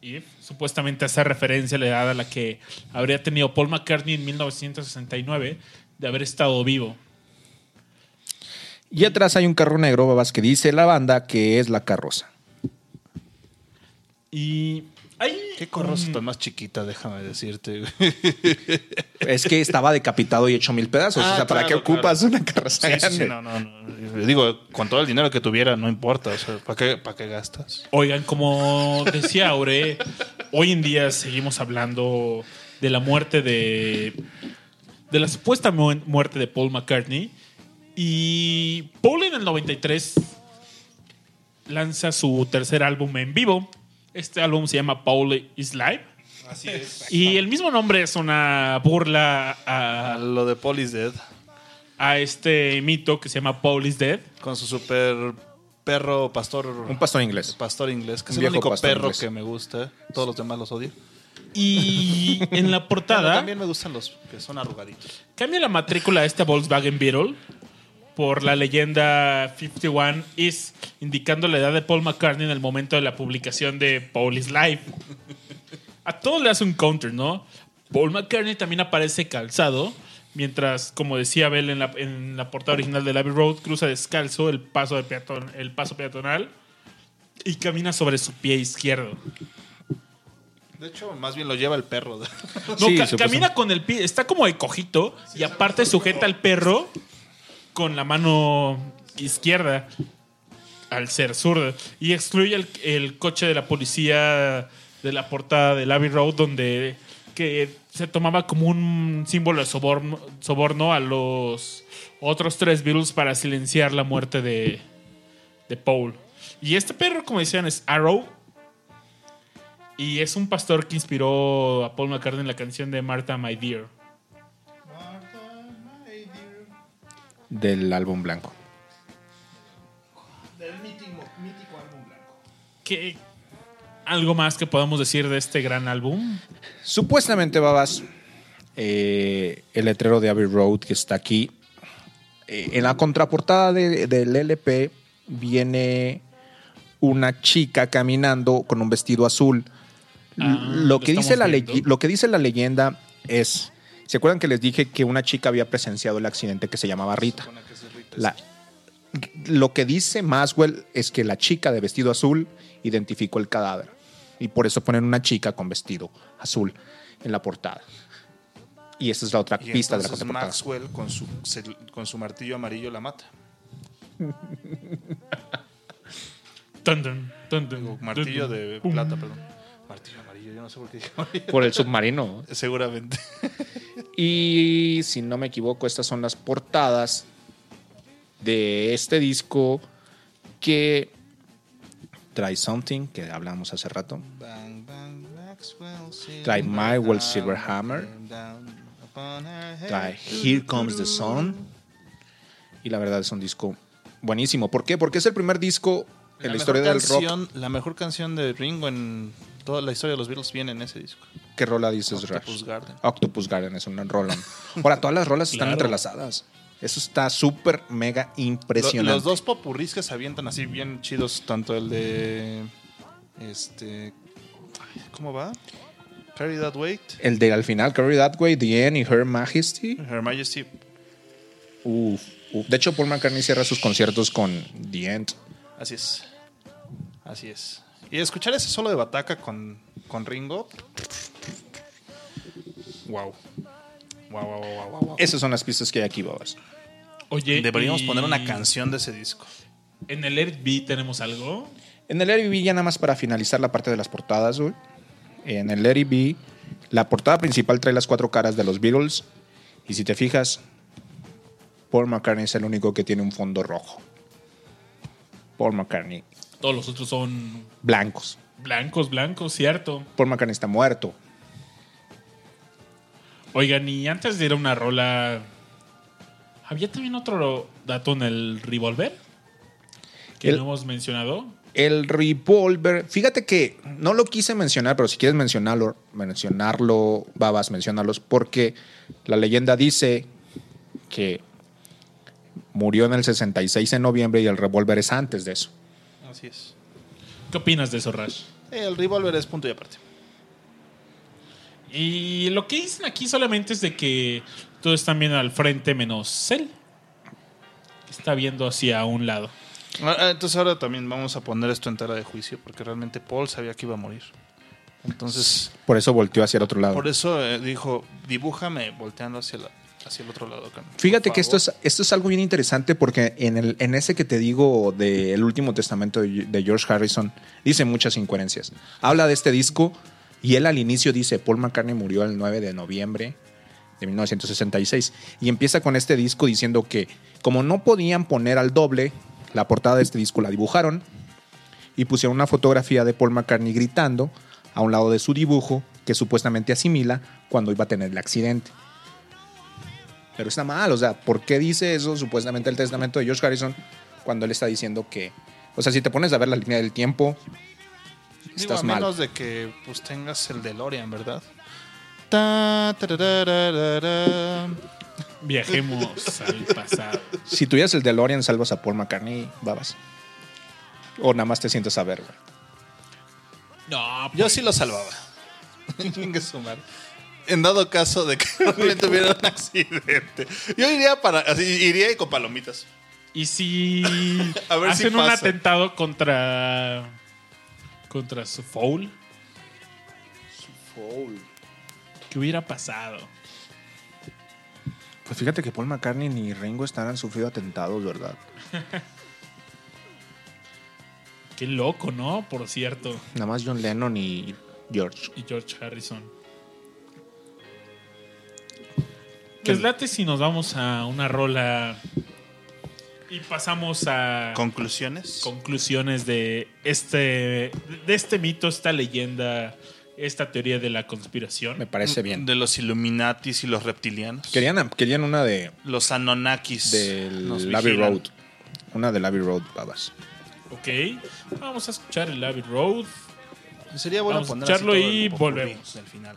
if. Supuestamente esa referencia le da a la que habría tenido Paul McCartney en 1969 de haber estado vivo. Y atrás hay un carro negro, babas, que dice la banda que es la carroza. Y Qué corrosa un- tan más chiquita, déjame decirte. Es que estaba decapitado y hecho mil pedazos. Ah, o sea, ¿para claro, qué ocupas una carroza Sí, sí, sí, grande? no, no, no. Digo, con todo el dinero que tuviera, no importa. O sea, ¿para qué, para qué gastas? Oigan, como decía Aure, hoy en día seguimos hablando de la muerte de. de la supuesta mu- muerte de Paul McCartney. Y Paul en el 93 lanza su tercer álbum en vivo. Este álbum se llama Paul is Live. Así es. Y el mismo nombre es una burla a, Lo de Paul is Dead, a este mito que se llama Paul is Dead. con su super perro pastor. Un pastor inglés. pastor inglés, que Un es el viejo único perro inglés. que me gusta. Todos los demás los odio. Y en la portada. también me gustan los que son arrugaditos. Cambia la matrícula a este Volkswagen Beetle por la leyenda 51 is, indicando la edad de Paul McCartney en el momento de la publicación de Paul is Live. A todo le hace un counter, ¿no? Paul McCartney también aparece calzado, mientras, como decía Bell en la, en la portada original de Abbey Road, cruza descalzo el paso, de peatón, el paso peatonal y camina sobre su pie izquierdo. De hecho, más bien lo lleva el perro. No, Sí, ca- supuestamente. camina con el pie, está como de cojito y aparte sujeta al perro con la mano izquierda al ser zurdo y excluye el, el coche de la policía de la portada del Abbey Road donde que se tomaba como un símbolo de soborno, soborno a los otros tres Beatles para silenciar la muerte de, de Paul. Y este perro, como decían, es Arrow. Y es un pastor que inspiró a Paul McCartney en la canción de Martha My Dear. Del álbum blanco. ¿Qué, ¿Algo más que podamos decir de este gran álbum? Supuestamente, babas, eh, el letrero de Abbey Road que está aquí. eh, en la contraportada de- del LP viene una chica caminando con un vestido azul. Ah, lo, lo que dice la lo que dice la leyenda es. ¿Se acuerdan que les dije que una chica había presenciado el accidente que se llamaba Rita? La- lo que dice Maswell es que la chica de vestido azul identificó el cadáver y por eso ponen una chica con vestido azul. en la portada. Y esta es la otra Y pista de la entonces contraportada. Maxwell con su, cel- con su martillo amarillo la mata. Dun, dun, martillo dun, dun. de Pum. plata, perdón. Martillo amarillo, yo no sé por qué dije amarillo. Por el submarino. Seguramente. Y si no me equivoco, estas son las portadas de este disco que trae Something, que hablamos hace rato. Bang, Trae My World Silver Hammer. Trae Here Comes the Sun. Y la verdad es un disco buenísimo. ¿Por qué? Porque es el primer disco en la, historia del rock. La mejor canción de Ringo en toda la historia de los Beatles viene en ese disco. ¿Qué rola dices, Octopus Rush? Garden. Octopus Garden es un rolón. Ahora, todas las rolas están Claro. entrelazadas. Eso está súper mega Lo- impresionante. los dos popurris que se avientan así bien chidos, tanto el de. Este. ¿Cómo va? Carry That Weight. El de al final, Carry That Way, The End y Her Majesty. Her Majesty. Uf, uf. De hecho, Paul McCartney cierra sus conciertos con The End. Así es. Así es. Y escuchar ese solo de bataca con, con Ringo. Wow. Wow, wow, wow, wow, wow. Esas son las pistas que hay aquí, babas. Oye, Deberíamos y poner una canción de ese disco. En el Airbnb tenemos algo. En el Larry B, ya nada más para finalizar la parte de las portadas, güey. En el Larry B, la portada principal trae las cuatro caras de los Beatles. Y si te fijas, Paul McCartney es el único que tiene un fondo rojo. Paul McCartney, Todos los otros son blancos. blancos, blancos, cierto. Paul McCartney está muerto. Oigan, y antes de ir a una rola, ¿había también otro dato en el Revolver? Que El- no hemos mencionado. El Revolver, fíjate que no lo quise mencionar, pero si quieres mencionarlo, mencionarlo, babas, mencionarlos, porque la leyenda dice que murió en el 66 en noviembre y el Revolver es antes de eso. Así es. ¿Qué opinas de eso, Rash? El Revolver es punto y aparte. Y lo que dicen aquí solamente es de que todos están viendo al frente menos él. Que está viendo hacia un lado. Ah, ah, Entonces ahora también vamos a poner esto en tela de juicio, porque realmente Paul sabía que iba a morir. Entonces, Por eso volteó hacia el otro lado. por eso eh, dijo, dibújame volteando hacia, la- hacia el otro lado. Carmen, por Fíjate que esto favor". es, esto es algo bien interesante porque en, el, en ese que te digo del último testamento de, de George Harrison, dice muchas incoherencias. Habla de este disco y él al inicio dice, Paul McCartney murió el 9 de noviembre de 1966. Y empieza con este disco diciendo que como no podían poner al doble, la portada de este disco la dibujaron y pusieron una fotografía de Paul McCartney gritando a un lado de su dibujo que supuestamente asimila cuando iba a tener el accidente. Pero está mal, o sea, ¿por qué dice eso supuestamente el testamento de George Harrison cuando él está diciendo que, o sea, si te pones a ver la línea del tiempo, Digo, estás a mal. menos de que pues tengas el DeLorean, ¿verdad? Ta. Viajemos al pasado. Si tuvieras el DeLorean, salvas a Paul McCartney, babas. O nada más te sientes a ver, güey. No, Yo pues, sí lo salvaba. Chingue su madre. En dado caso de que hubiera un accidente. Yo iría para. Así, iría y con palomitas. Y si A ver si hacen un pasa. atentado contra contra su foul, ¿qué hubiera pasado? Pues fíjate que Paul McCartney ni Ringo Starr han sufrido atentados, ¿verdad? Qué loco, ¿no? Por cierto. Nada más John Lennon y George. Y George Harrison. Les late si nos vamos a una rola y pasamos a Conclusiones. conclusiones de este de este mito, esta leyenda, esta teoría de la conspiración. Me parece bien. De los Illuminatis y los reptilianos. Querían, querían una de Los Anunnakis. del Abbey. Road. Una del Abbey Road, babas. Ok, vamos a escuchar el Abbey Road. Sería bueno Vamos a poner escucharlo y volvemos. Al final.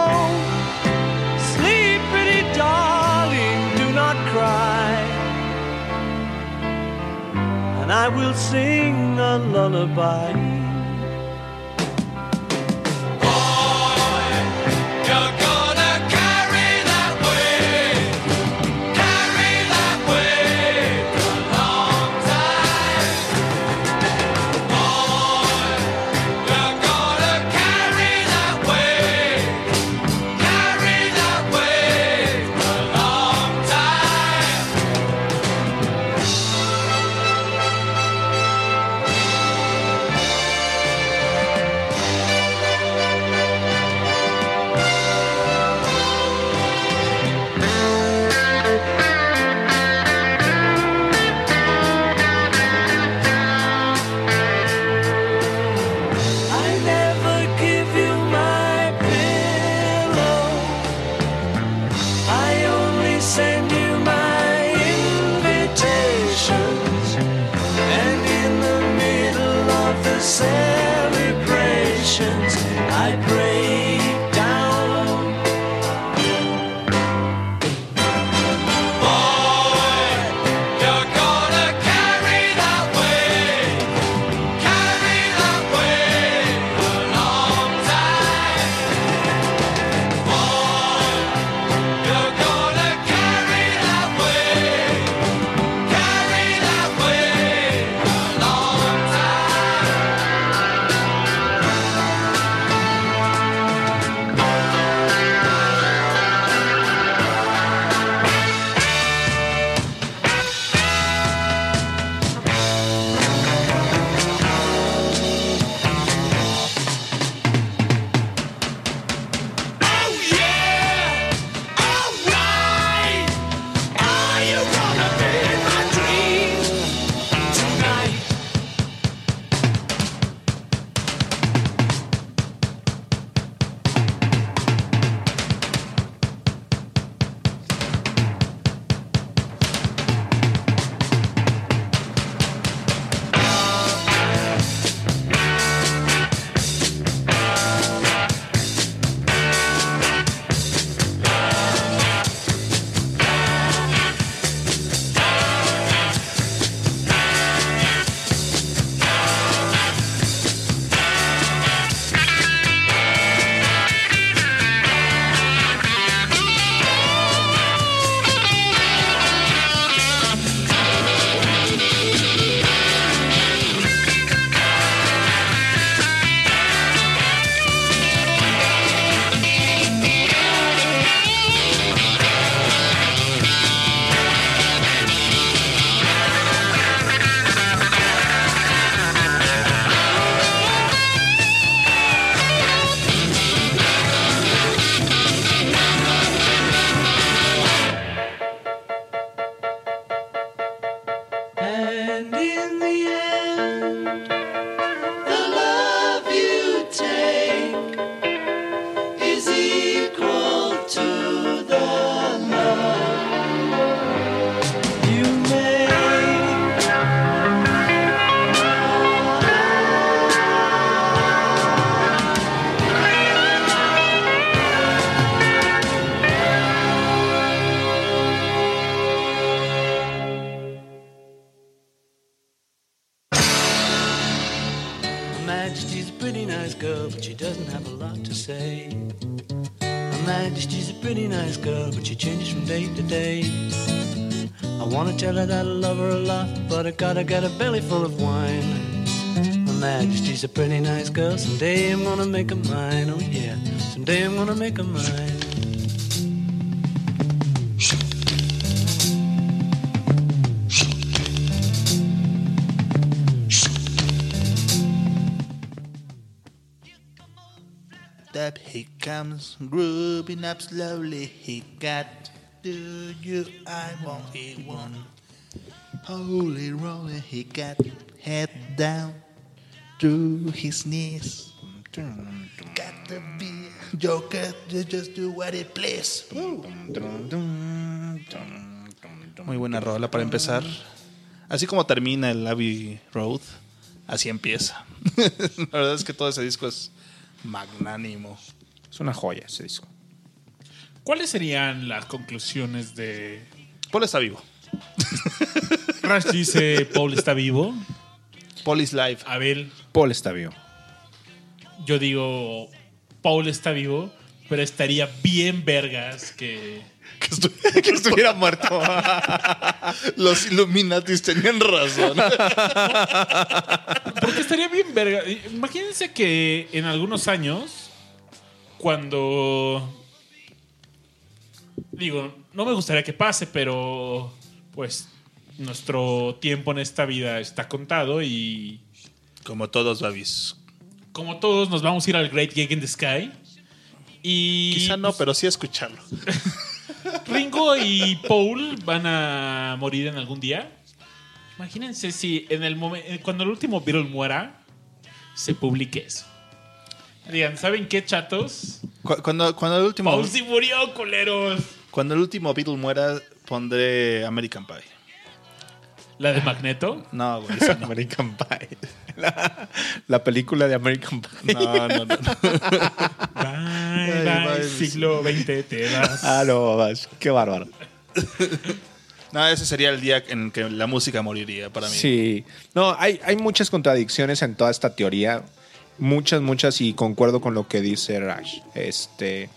I will sing a lullaby. never that lover a lot, but I gotta get a belly full of wine. My majesty's a pretty nice girl, someday I'm gonna make her mine, oh yeah, someday I'm gonna make her mine. Up he comes, grooving up slowly. He got do you? I won't. He won't. Holy roller, he got head down to his knees. Got the beer, Joker, you just do what it please. Muy buena rola para empezar. Así como termina el Abbey Road, así empieza. La verdad es que todo ese disco es magnánimo. Es una joya ese disco. ¿Cuáles serían las conclusiones de. Paul está vivo. Rush dice: Paul está vivo. Paul is live. Abel, Paul está vivo. yo digo: Paul está vivo, pero estaría bien vergas que. que estuviera muerto. Los Illuminatis tenían razón. Porque estaría bien verga. Imagínense que en algunos años, cuando. Digo, no me gustaría que pase, pero. Pues. Nuestro tiempo en esta vida está contado y. Como todos, Babis. Como todos, nos vamos a ir al Great Gig in the Sky. Y. Quizá no, pero sí escucharlo. Ringo y Paul van a morir en algún día. Imagínense si en el momento cuando el último Beatle muera se publique eso. Digan, ¿saben qué, chatos? Cu- Cuando, cuando, el último, Paul sí murió, culeros. cuando el último Beatle muera, pondré American Pie. La de Magneto. No, güey. esa no. American Pie. La, la película de American Pie. No, no, no. Bye, Ay, bye, bye, siglo XX te vas. Ah, no, vas. Qué bárbaro. No, ese sería el día en que la música moriría para mí. Sí. No, hay, hay muchas contradicciones en toda esta teoría. Muchas, muchas, y concuerdo con lo que dice Rash. Este.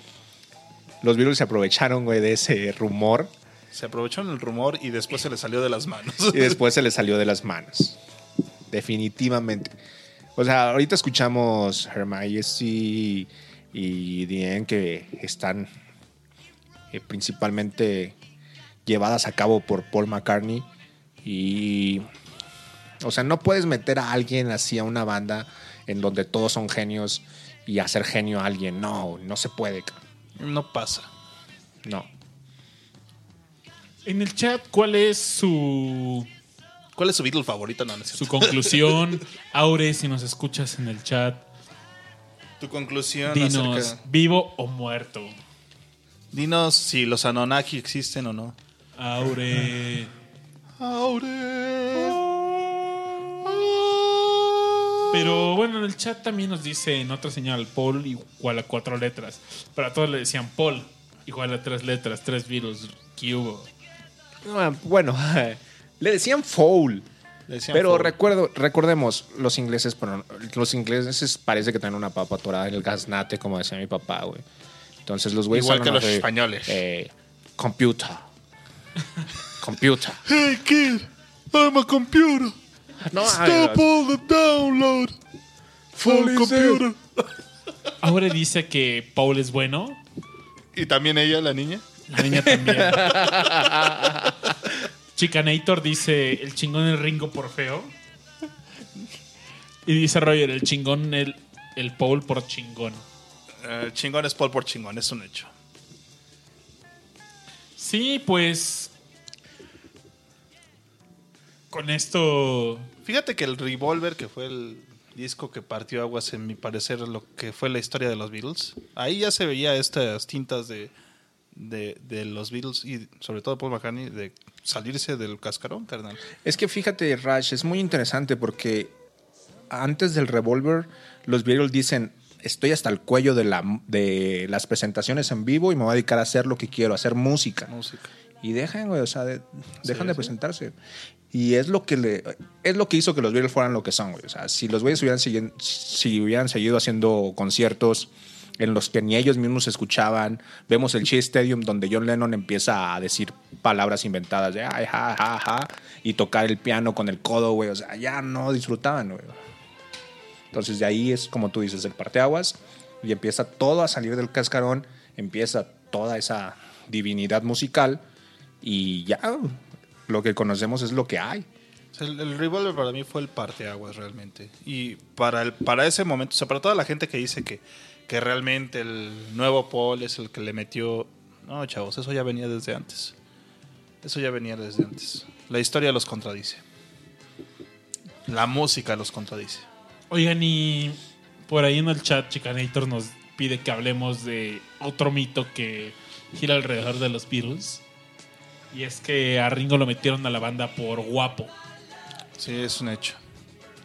Los Beatles se aprovecharon, güey, de ese rumor Se aprovechó en el rumor y después se le salió de las manos. y después se les salió de las manos. Definitivamente. O sea, ahorita escuchamos Her Majesty y End que están eh, principalmente llevadas a cabo por Paul McCartney y o sea, no puedes meter a alguien así a una banda en donde todos son genios y hacer genio a alguien. No, no se puede. No pasa. No. En el chat, ¿cuál es su, ¿Cuál es su Beatle favorito? No, no es su conclusión? Aure, si nos escuchas en el chat, Tu conclusión dinos, acerca... ¿vivo o muerto? Dinos si los Anunnaki existen o no. Aure. Pero bueno, en el chat también nos dice en otra señal Paul igual a cuatro letras. Pero a todos le decían Paul igual a tres letras, tres virus. ¿Qué hubo? No, Bueno, le decían foul. Le decían Pero recuerdo, recordemos, los ingleses, los ingleses parece que tienen una papa atorada en el gaznate, como decía mi papá, güey. Entonces los güeyes Igual que los de, españoles. eh, computer. computer. Hey kid, I'm a computer. No, Stop all the download. Full computer. Aure dice que Paul es bueno. Y también ella, la niña. La niña también. Chicanator dice el chingón el Ringo por feo. Y dice Roger, el chingón el, el Paul por chingón. Eh, chingón es Paul por chingón, es un hecho. Sí, pues. Con esto. Fíjate que el Revolver, que fue el disco que partió aguas, en mi parecer, lo que fue la historia de los Beatles, ahí ya se veía estas tintas de, de, de los Beatles y sobre todo Paul McCartney de salirse del cascarón, carnal. Es que fíjate, Rash, es muy interesante porque antes del revólver, los Beatles dicen, estoy hasta el cuello de, la, de las presentaciones en vivo y me voy a dedicar a hacer lo que quiero, a hacer música. Música. Y dejan, o sea, de- dejan Sí, de sí. presentarse. Y es lo que le, es lo que hizo que los Beatles fueran lo que son, güey. O sea, si los güeyes hubieran, si hubieran seguido haciendo conciertos en los que ni ellos mismos escuchaban, vemos el Shea Stadium donde John Lennon empieza a decir palabras inventadas de ay, ja, ja, ja, y tocar el piano con el codo, güey. O sea, ya no disfrutaban, güey. Entonces de ahí es como tú dices, el parteaguas y empieza todo a salir del cascarón, empieza toda esa divinidad musical y ya lo que conocemos es lo que hay. El, el Revolver para mí fue el parteaguas realmente. Y para, el, para ese momento, o sea, para toda la gente que dice que, que realmente el nuevo Paul es el que le metió. No, chavos, eso ya venía desde antes. Eso ya venía desde antes. La historia los contradice. La música los contradice. Oigan, y por ahí en el chat Chicanator nos pide que hablemos de otro mito que gira alrededor de los Beatles. Y es que a Ringo lo metieron a la banda por guapo. Sí, es un hecho.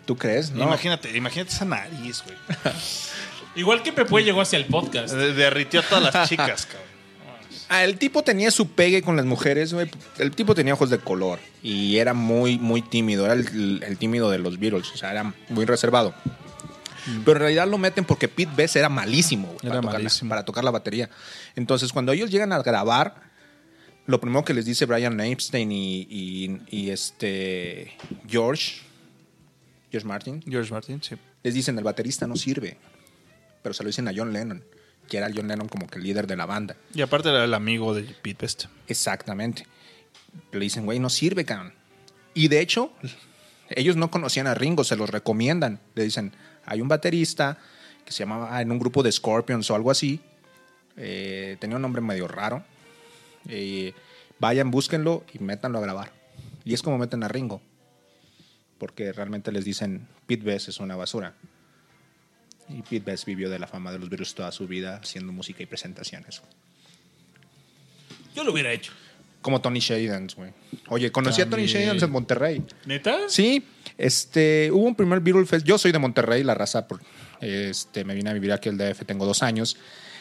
¿Tú crees? No. Imagínate, imagínate esa nariz, güey. Igual que Pepe llegó hacia el podcast. De- Derritió a todas las chicas, cabrón. Ah, el tipo tenía su pegue con las mujeres, güey. El tipo tenía ojos de color y era muy, muy tímido. Era el, el tímido de los Beatles, o sea, era muy reservado. Pero en realidad lo meten porque Pete Best era malísimo, güey, Era para, tocar la- malísimo. para tocar la batería. Entonces, cuando ellos llegan a grabar, lo primero que les dice Brian Epstein y, y- y este George, George Martin, George Martin, sí. les dicen el baterista no sirve. Pero se lo dicen a John Lennon, que era John Lennon como que el líder de la banda. Y aparte era el amigo de Pete Best. Exactamente. Le dicen, güey, no sirve, cabrón. Y de hecho, ellos no conocían a Ringo, se los recomiendan. Le dicen, hay un baterista que se llamaba en un grupo de Scorpions o algo así. Eh, tenía un nombre medio raro. Eh, vayan, búsquenlo y métanlo a grabar. Y es como meten a Ringo. Porque realmente les dicen, Pete Best es una basura. Y Pete Best vivió de la fama de los Beatles toda su vida haciendo música y presentaciones. Yo lo hubiera hecho. Como Tony Shadens, güey. Oye, conocí a Tony También. Shadens en Monterrey. ¿Neta? Sí, este, hubo un primer Beatle Fest. Yo soy de Monterrey, la raza, por- este, me vine a vivir aquí al DF, tengo dos años.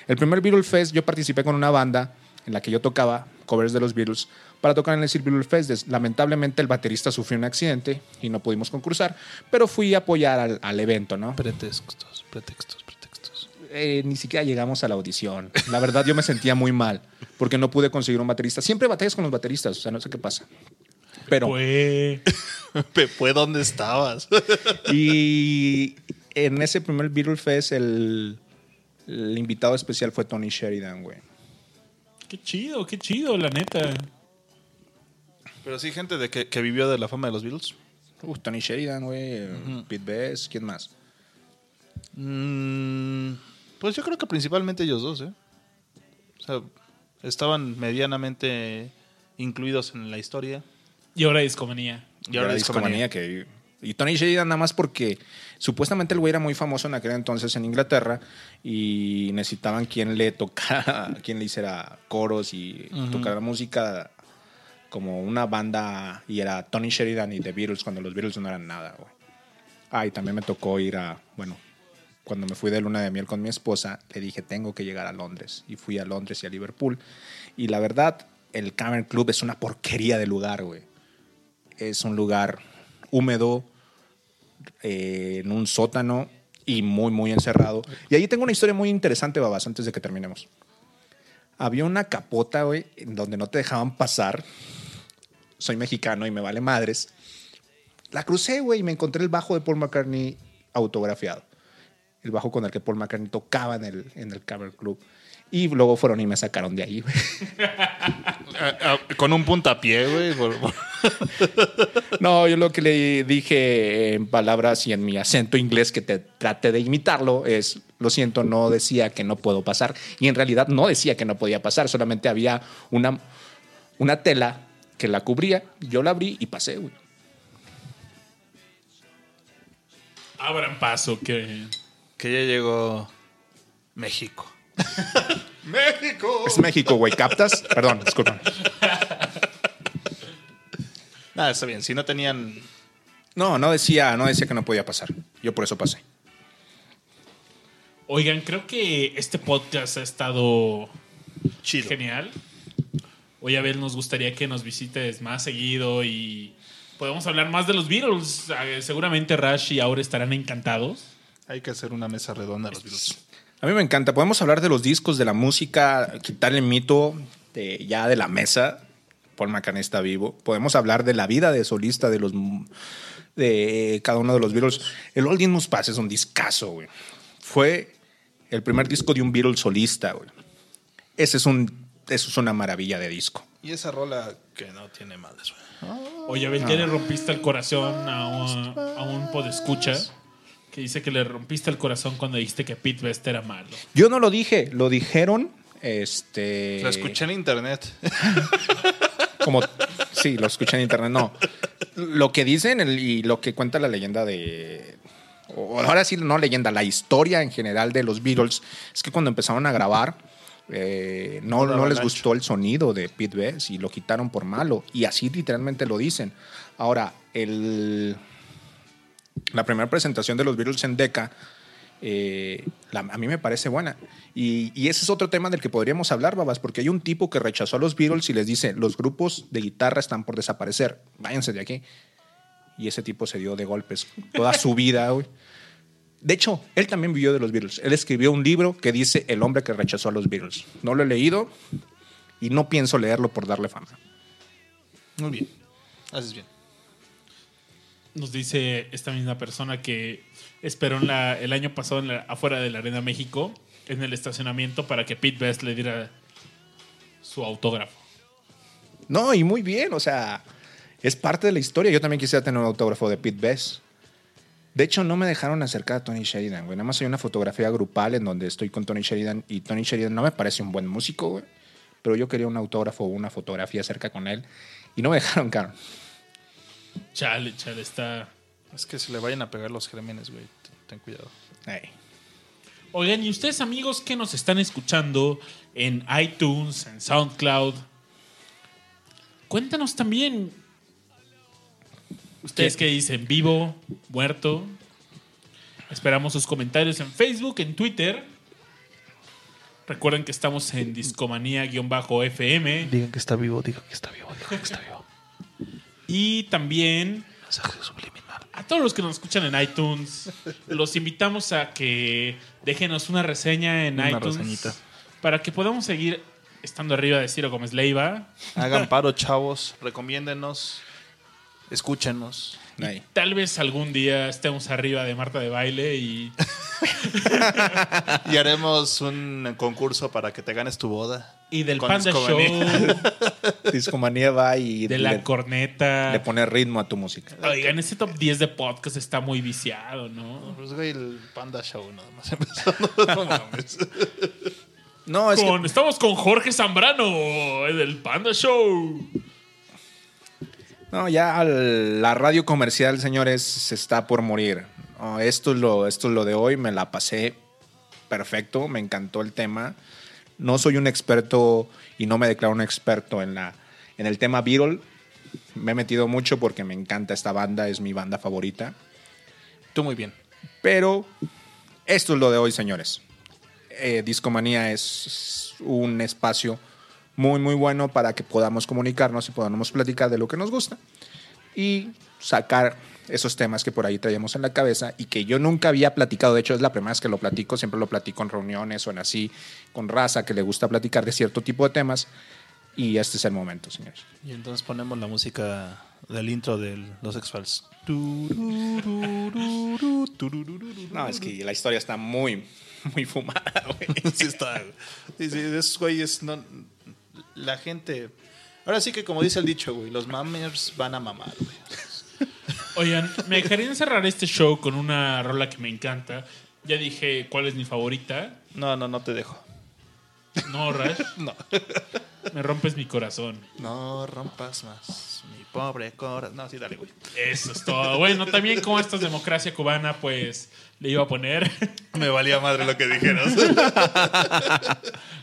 El primer Beatle Fest, yo participé con una banda en la que yo tocaba covers de los Beatles para tocar en el Beatle Fest. Lamentablemente el baterista sufrió un accidente y no pudimos concursar, pero fui a apoyar al, al evento, ¿no? Pretextos, pretextos, pretextos. Eh, ni siquiera llegamos a la audición. La verdad, yo me sentía muy mal porque no pude conseguir un baterista. Siempre batallas con los bateristas, o sea, no sé qué pasa. Pero. Fue donde estabas. Y en ese primer Beatle Fest, el, el invitado especial fue Tony Sheridan, güey. Qué chido, qué chido, la neta. Pero sí, gente de que, que vivió de la fama de los Beatles. Uf, Tony Sheridan, güey. Pete Best, ¿quién más? Mm, pues yo creo que principalmente ellos dos, ¿eh? O sea, estaban medianamente incluidos en la historia. Y ahora discomanía. Y ahora discomanía que y Tony Sheridan nada más porque supuestamente el güey era muy famoso en aquel entonces en Inglaterra y necesitaban quien le tocara, quien le hiciera coros y tocara música como una banda y era Tony Sheridan y The Beatles cuando los Beatles no eran nada, güey. Ah, y también me tocó ir a, bueno, cuando me fui de luna de miel con mi esposa, le dije, tengo que llegar a Londres. Y fui a Londres y a Liverpool. Y la verdad, el Cavern Club es una porquería de lugar, güey es un lugar húmedo, eh, en un sótano y muy, muy encerrado. Y ahí tengo una historia muy interesante, babas, antes de que terminemos. Había una capota, güey, donde no te dejaban pasar. Soy mexicano y me vale madres. La crucé, güey, y me encontré el bajo de Paul McCartney autografiado. El bajo con el que Paul McCartney tocaba en el, en el Cavern Club. Y luego fueron y me sacaron de ahí, güey. Ah, ah, con un puntapié, güey. No, yo lo que le dije en palabras y en mi acento inglés que te trate de imitarlo es, lo siento, no decía que no puedo pasar. Y en realidad no decía que no podía pasar, solamente había una, una tela que la cubría, yo la abrí y pasé, güey. Abran paso, que. que ya llegó México. Es México, güey, ¿captas? Perdón, disculpa. Nada, está bien. Si no tenían. No, no decía, no decía que no podía pasar. Yo por eso pasé. Oigan, creo que este podcast ha estado Chido. genial. Hoy, a ver, nos gustaría que nos visites más seguido y podemos hablar más de los Beatles. Eh, Seguramente Rash y Aure estarán encantados. Hay que hacer una mesa redonda a los Beatles. A mí me encanta. Podemos hablar de los discos, de la música, quitar el mito de, ya de la mesa. Paul McCartney está vivo. Podemos hablar de la vida de solista de los, de cada uno de los Beatles. El All In Must Pass es un discazo, güey. Fue el primer disco de un Beatles solista, güey. Ese es un, eso es una maravilla de disco. Y esa rola que no tiene madres, güey. Oye, Abel, ya le rompiste el corazón a un, a un podescucha que dice que le rompiste el corazón cuando dijiste que Pete Best era malo. Yo no lo dije, lo dijeron. Este. Lo escuché en internet. Como, sí, lo escuché en internet. No. Lo que dicen el- y lo que cuenta la leyenda de. o ahora sí, no leyenda, la historia en general de los Beatles es que cuando empezaron a grabar. eh, no, no les gustó el sonido de Pete Best y lo quitaron por malo. Y así literalmente lo dicen. Ahora, el, la primera presentación de los Beatles en Decca, eh, a mí me parece buena. Y, y ese es otro tema del que podríamos hablar, babas, porque hay un tipo que rechazó a los Beatles y les dice, los grupos de guitarra están por desaparecer, váyanse de aquí. Y ese tipo se dio de golpes toda su vida, güey. De hecho, él también vivió de los Beatles. Él escribió un libro que dice El hombre que rechazó a los Beatles. No lo he leído y no pienso leerlo por darle fama. Muy bien. Haces bien. Nos dice esta misma persona que esperó en la- el año pasado en la- afuera de la Arena México, en el estacionamiento, para que Pete Best le diera su autógrafo. No, y muy bien, o sea, es parte de la historia. Yo también quisiera tener un autógrafo de Pete Best. De hecho, no me dejaron acercar a Tony Sheridan, güey. Nada más hay una fotografía grupal en donde estoy con Tony Sheridan y Tony Sheridan no me parece un buen músico, güey. Pero yo quería un autógrafo o una fotografía cerca con él y no me dejaron, caro. Chale, chale, está. Es que se le vayan a pegar los gérmenes, güey. Ten- cuidado. Ay. Oigan, y ustedes, amigos, que nos están escuchando en iTunes, en SoundCloud, cuéntanos también. Ustedes qué dicen, vivo, muerto. Esperamos sus comentarios en Facebook, en Twitter. Recuerden que estamos en discomanía-fm. Digan que está vivo, digan que está vivo, digan que está vivo. Y también Mensaje subliminal. a todos los que nos escuchan en iTunes, los invitamos a que déjenos una reseña en Una iTunes reseñita. para que podamos seguir estando arriba de Ciro Gómez Leiva. Hagan paro, chavos. Recomiéndenos. Escúchenos. Tal vez algún día estemos arriba de Marta de Baile y Y haremos un concurso para que te ganes tu boda. Y del Con Panda Show, Discomanía. Va y de la le, corneta. le pone ritmo a tu música. Oigan, ese top 10 de podcast está muy viciado, ¿no? Pues, güey, el Panda Show nada más empezando. No mames. No, es que Con- estamos con Jorge Zambrano, el del Panda Show. No, ya la radio comercial, señores, se está por morir. Esto, es lo, esto es lo de hoy, me la pasé perfecto, me encantó el tema. No soy un experto y no me declaro un experto en, la, en el tema Beatle. Me he metido mucho porque me encanta esta banda, es mi banda favorita. Tú muy bien. Pero esto es lo de hoy, señores. Eh, Discomanía es un espacio muy, muy bueno para que podamos comunicarnos y podamos platicar de lo que nos gusta y sacar esos temas que por ahí traíamos en la cabeza y que yo nunca había platicado. De hecho, es la primera vez que lo platico. Siempre lo platico en reuniones o en así, con raza que le gusta platicar de cierto tipo de temas. Y este es el momento, señores. Y entonces ponemos la música del intro de los X-Files. No, es que la historia está muy, muy fumada, güey. Sí está. güey. Sí, sí, esos güeyes no... La gente... Ahora sí que como dice el dicho, güey, los mamers van a mamar, güey. Oigan, me dejarían cerrar este show con una rola que me encanta. Ya dije cuál es mi favorita. No, no, no te dejo. No, Rash. No. Me rompes mi corazón. No rompas más mi pobre corazón. No, sí, dale, güey. Eso es todo. Bueno, también como esto es democracia cubana, pues le iba a poner. Me valía madre lo que dijeras.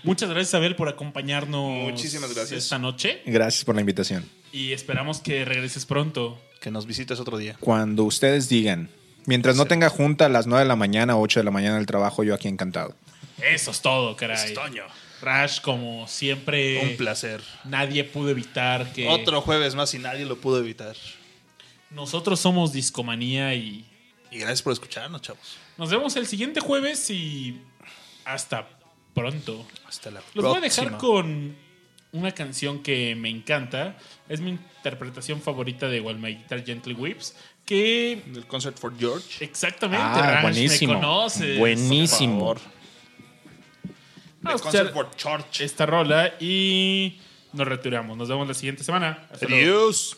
Muchas gracias, Abel, por acompañarnos. Muchísimas gracias. Esta noche. Gracias por la invitación. Y esperamos que regreses pronto. Que nos visites otro día. Cuando ustedes digan, mientras no tenga junta a las 9 de la mañana o 8 de la mañana del trabajo, yo aquí encantado. Eso es todo, caray. Rash, como siempre. Un placer. Nadie pudo evitar que. Otro jueves más y nadie lo pudo evitar. Nosotros somos Discomanía y Y gracias por escucharnos, chavos. nos vemos el siguiente jueves y hasta pronto. Hasta la Los voy a dejar próxima. con una canción que me encanta. Es mi interpretación favorita de While My Guitar Gently Weeps, que Del Concert for George. exactamente Ah, Ranch, buenísimo. me conoces. Buenísimo. Por favor. Vamos a Concert for George. esta rola y nos retiramos. Nos vemos la siguiente semana. Hasta luego. Adiós.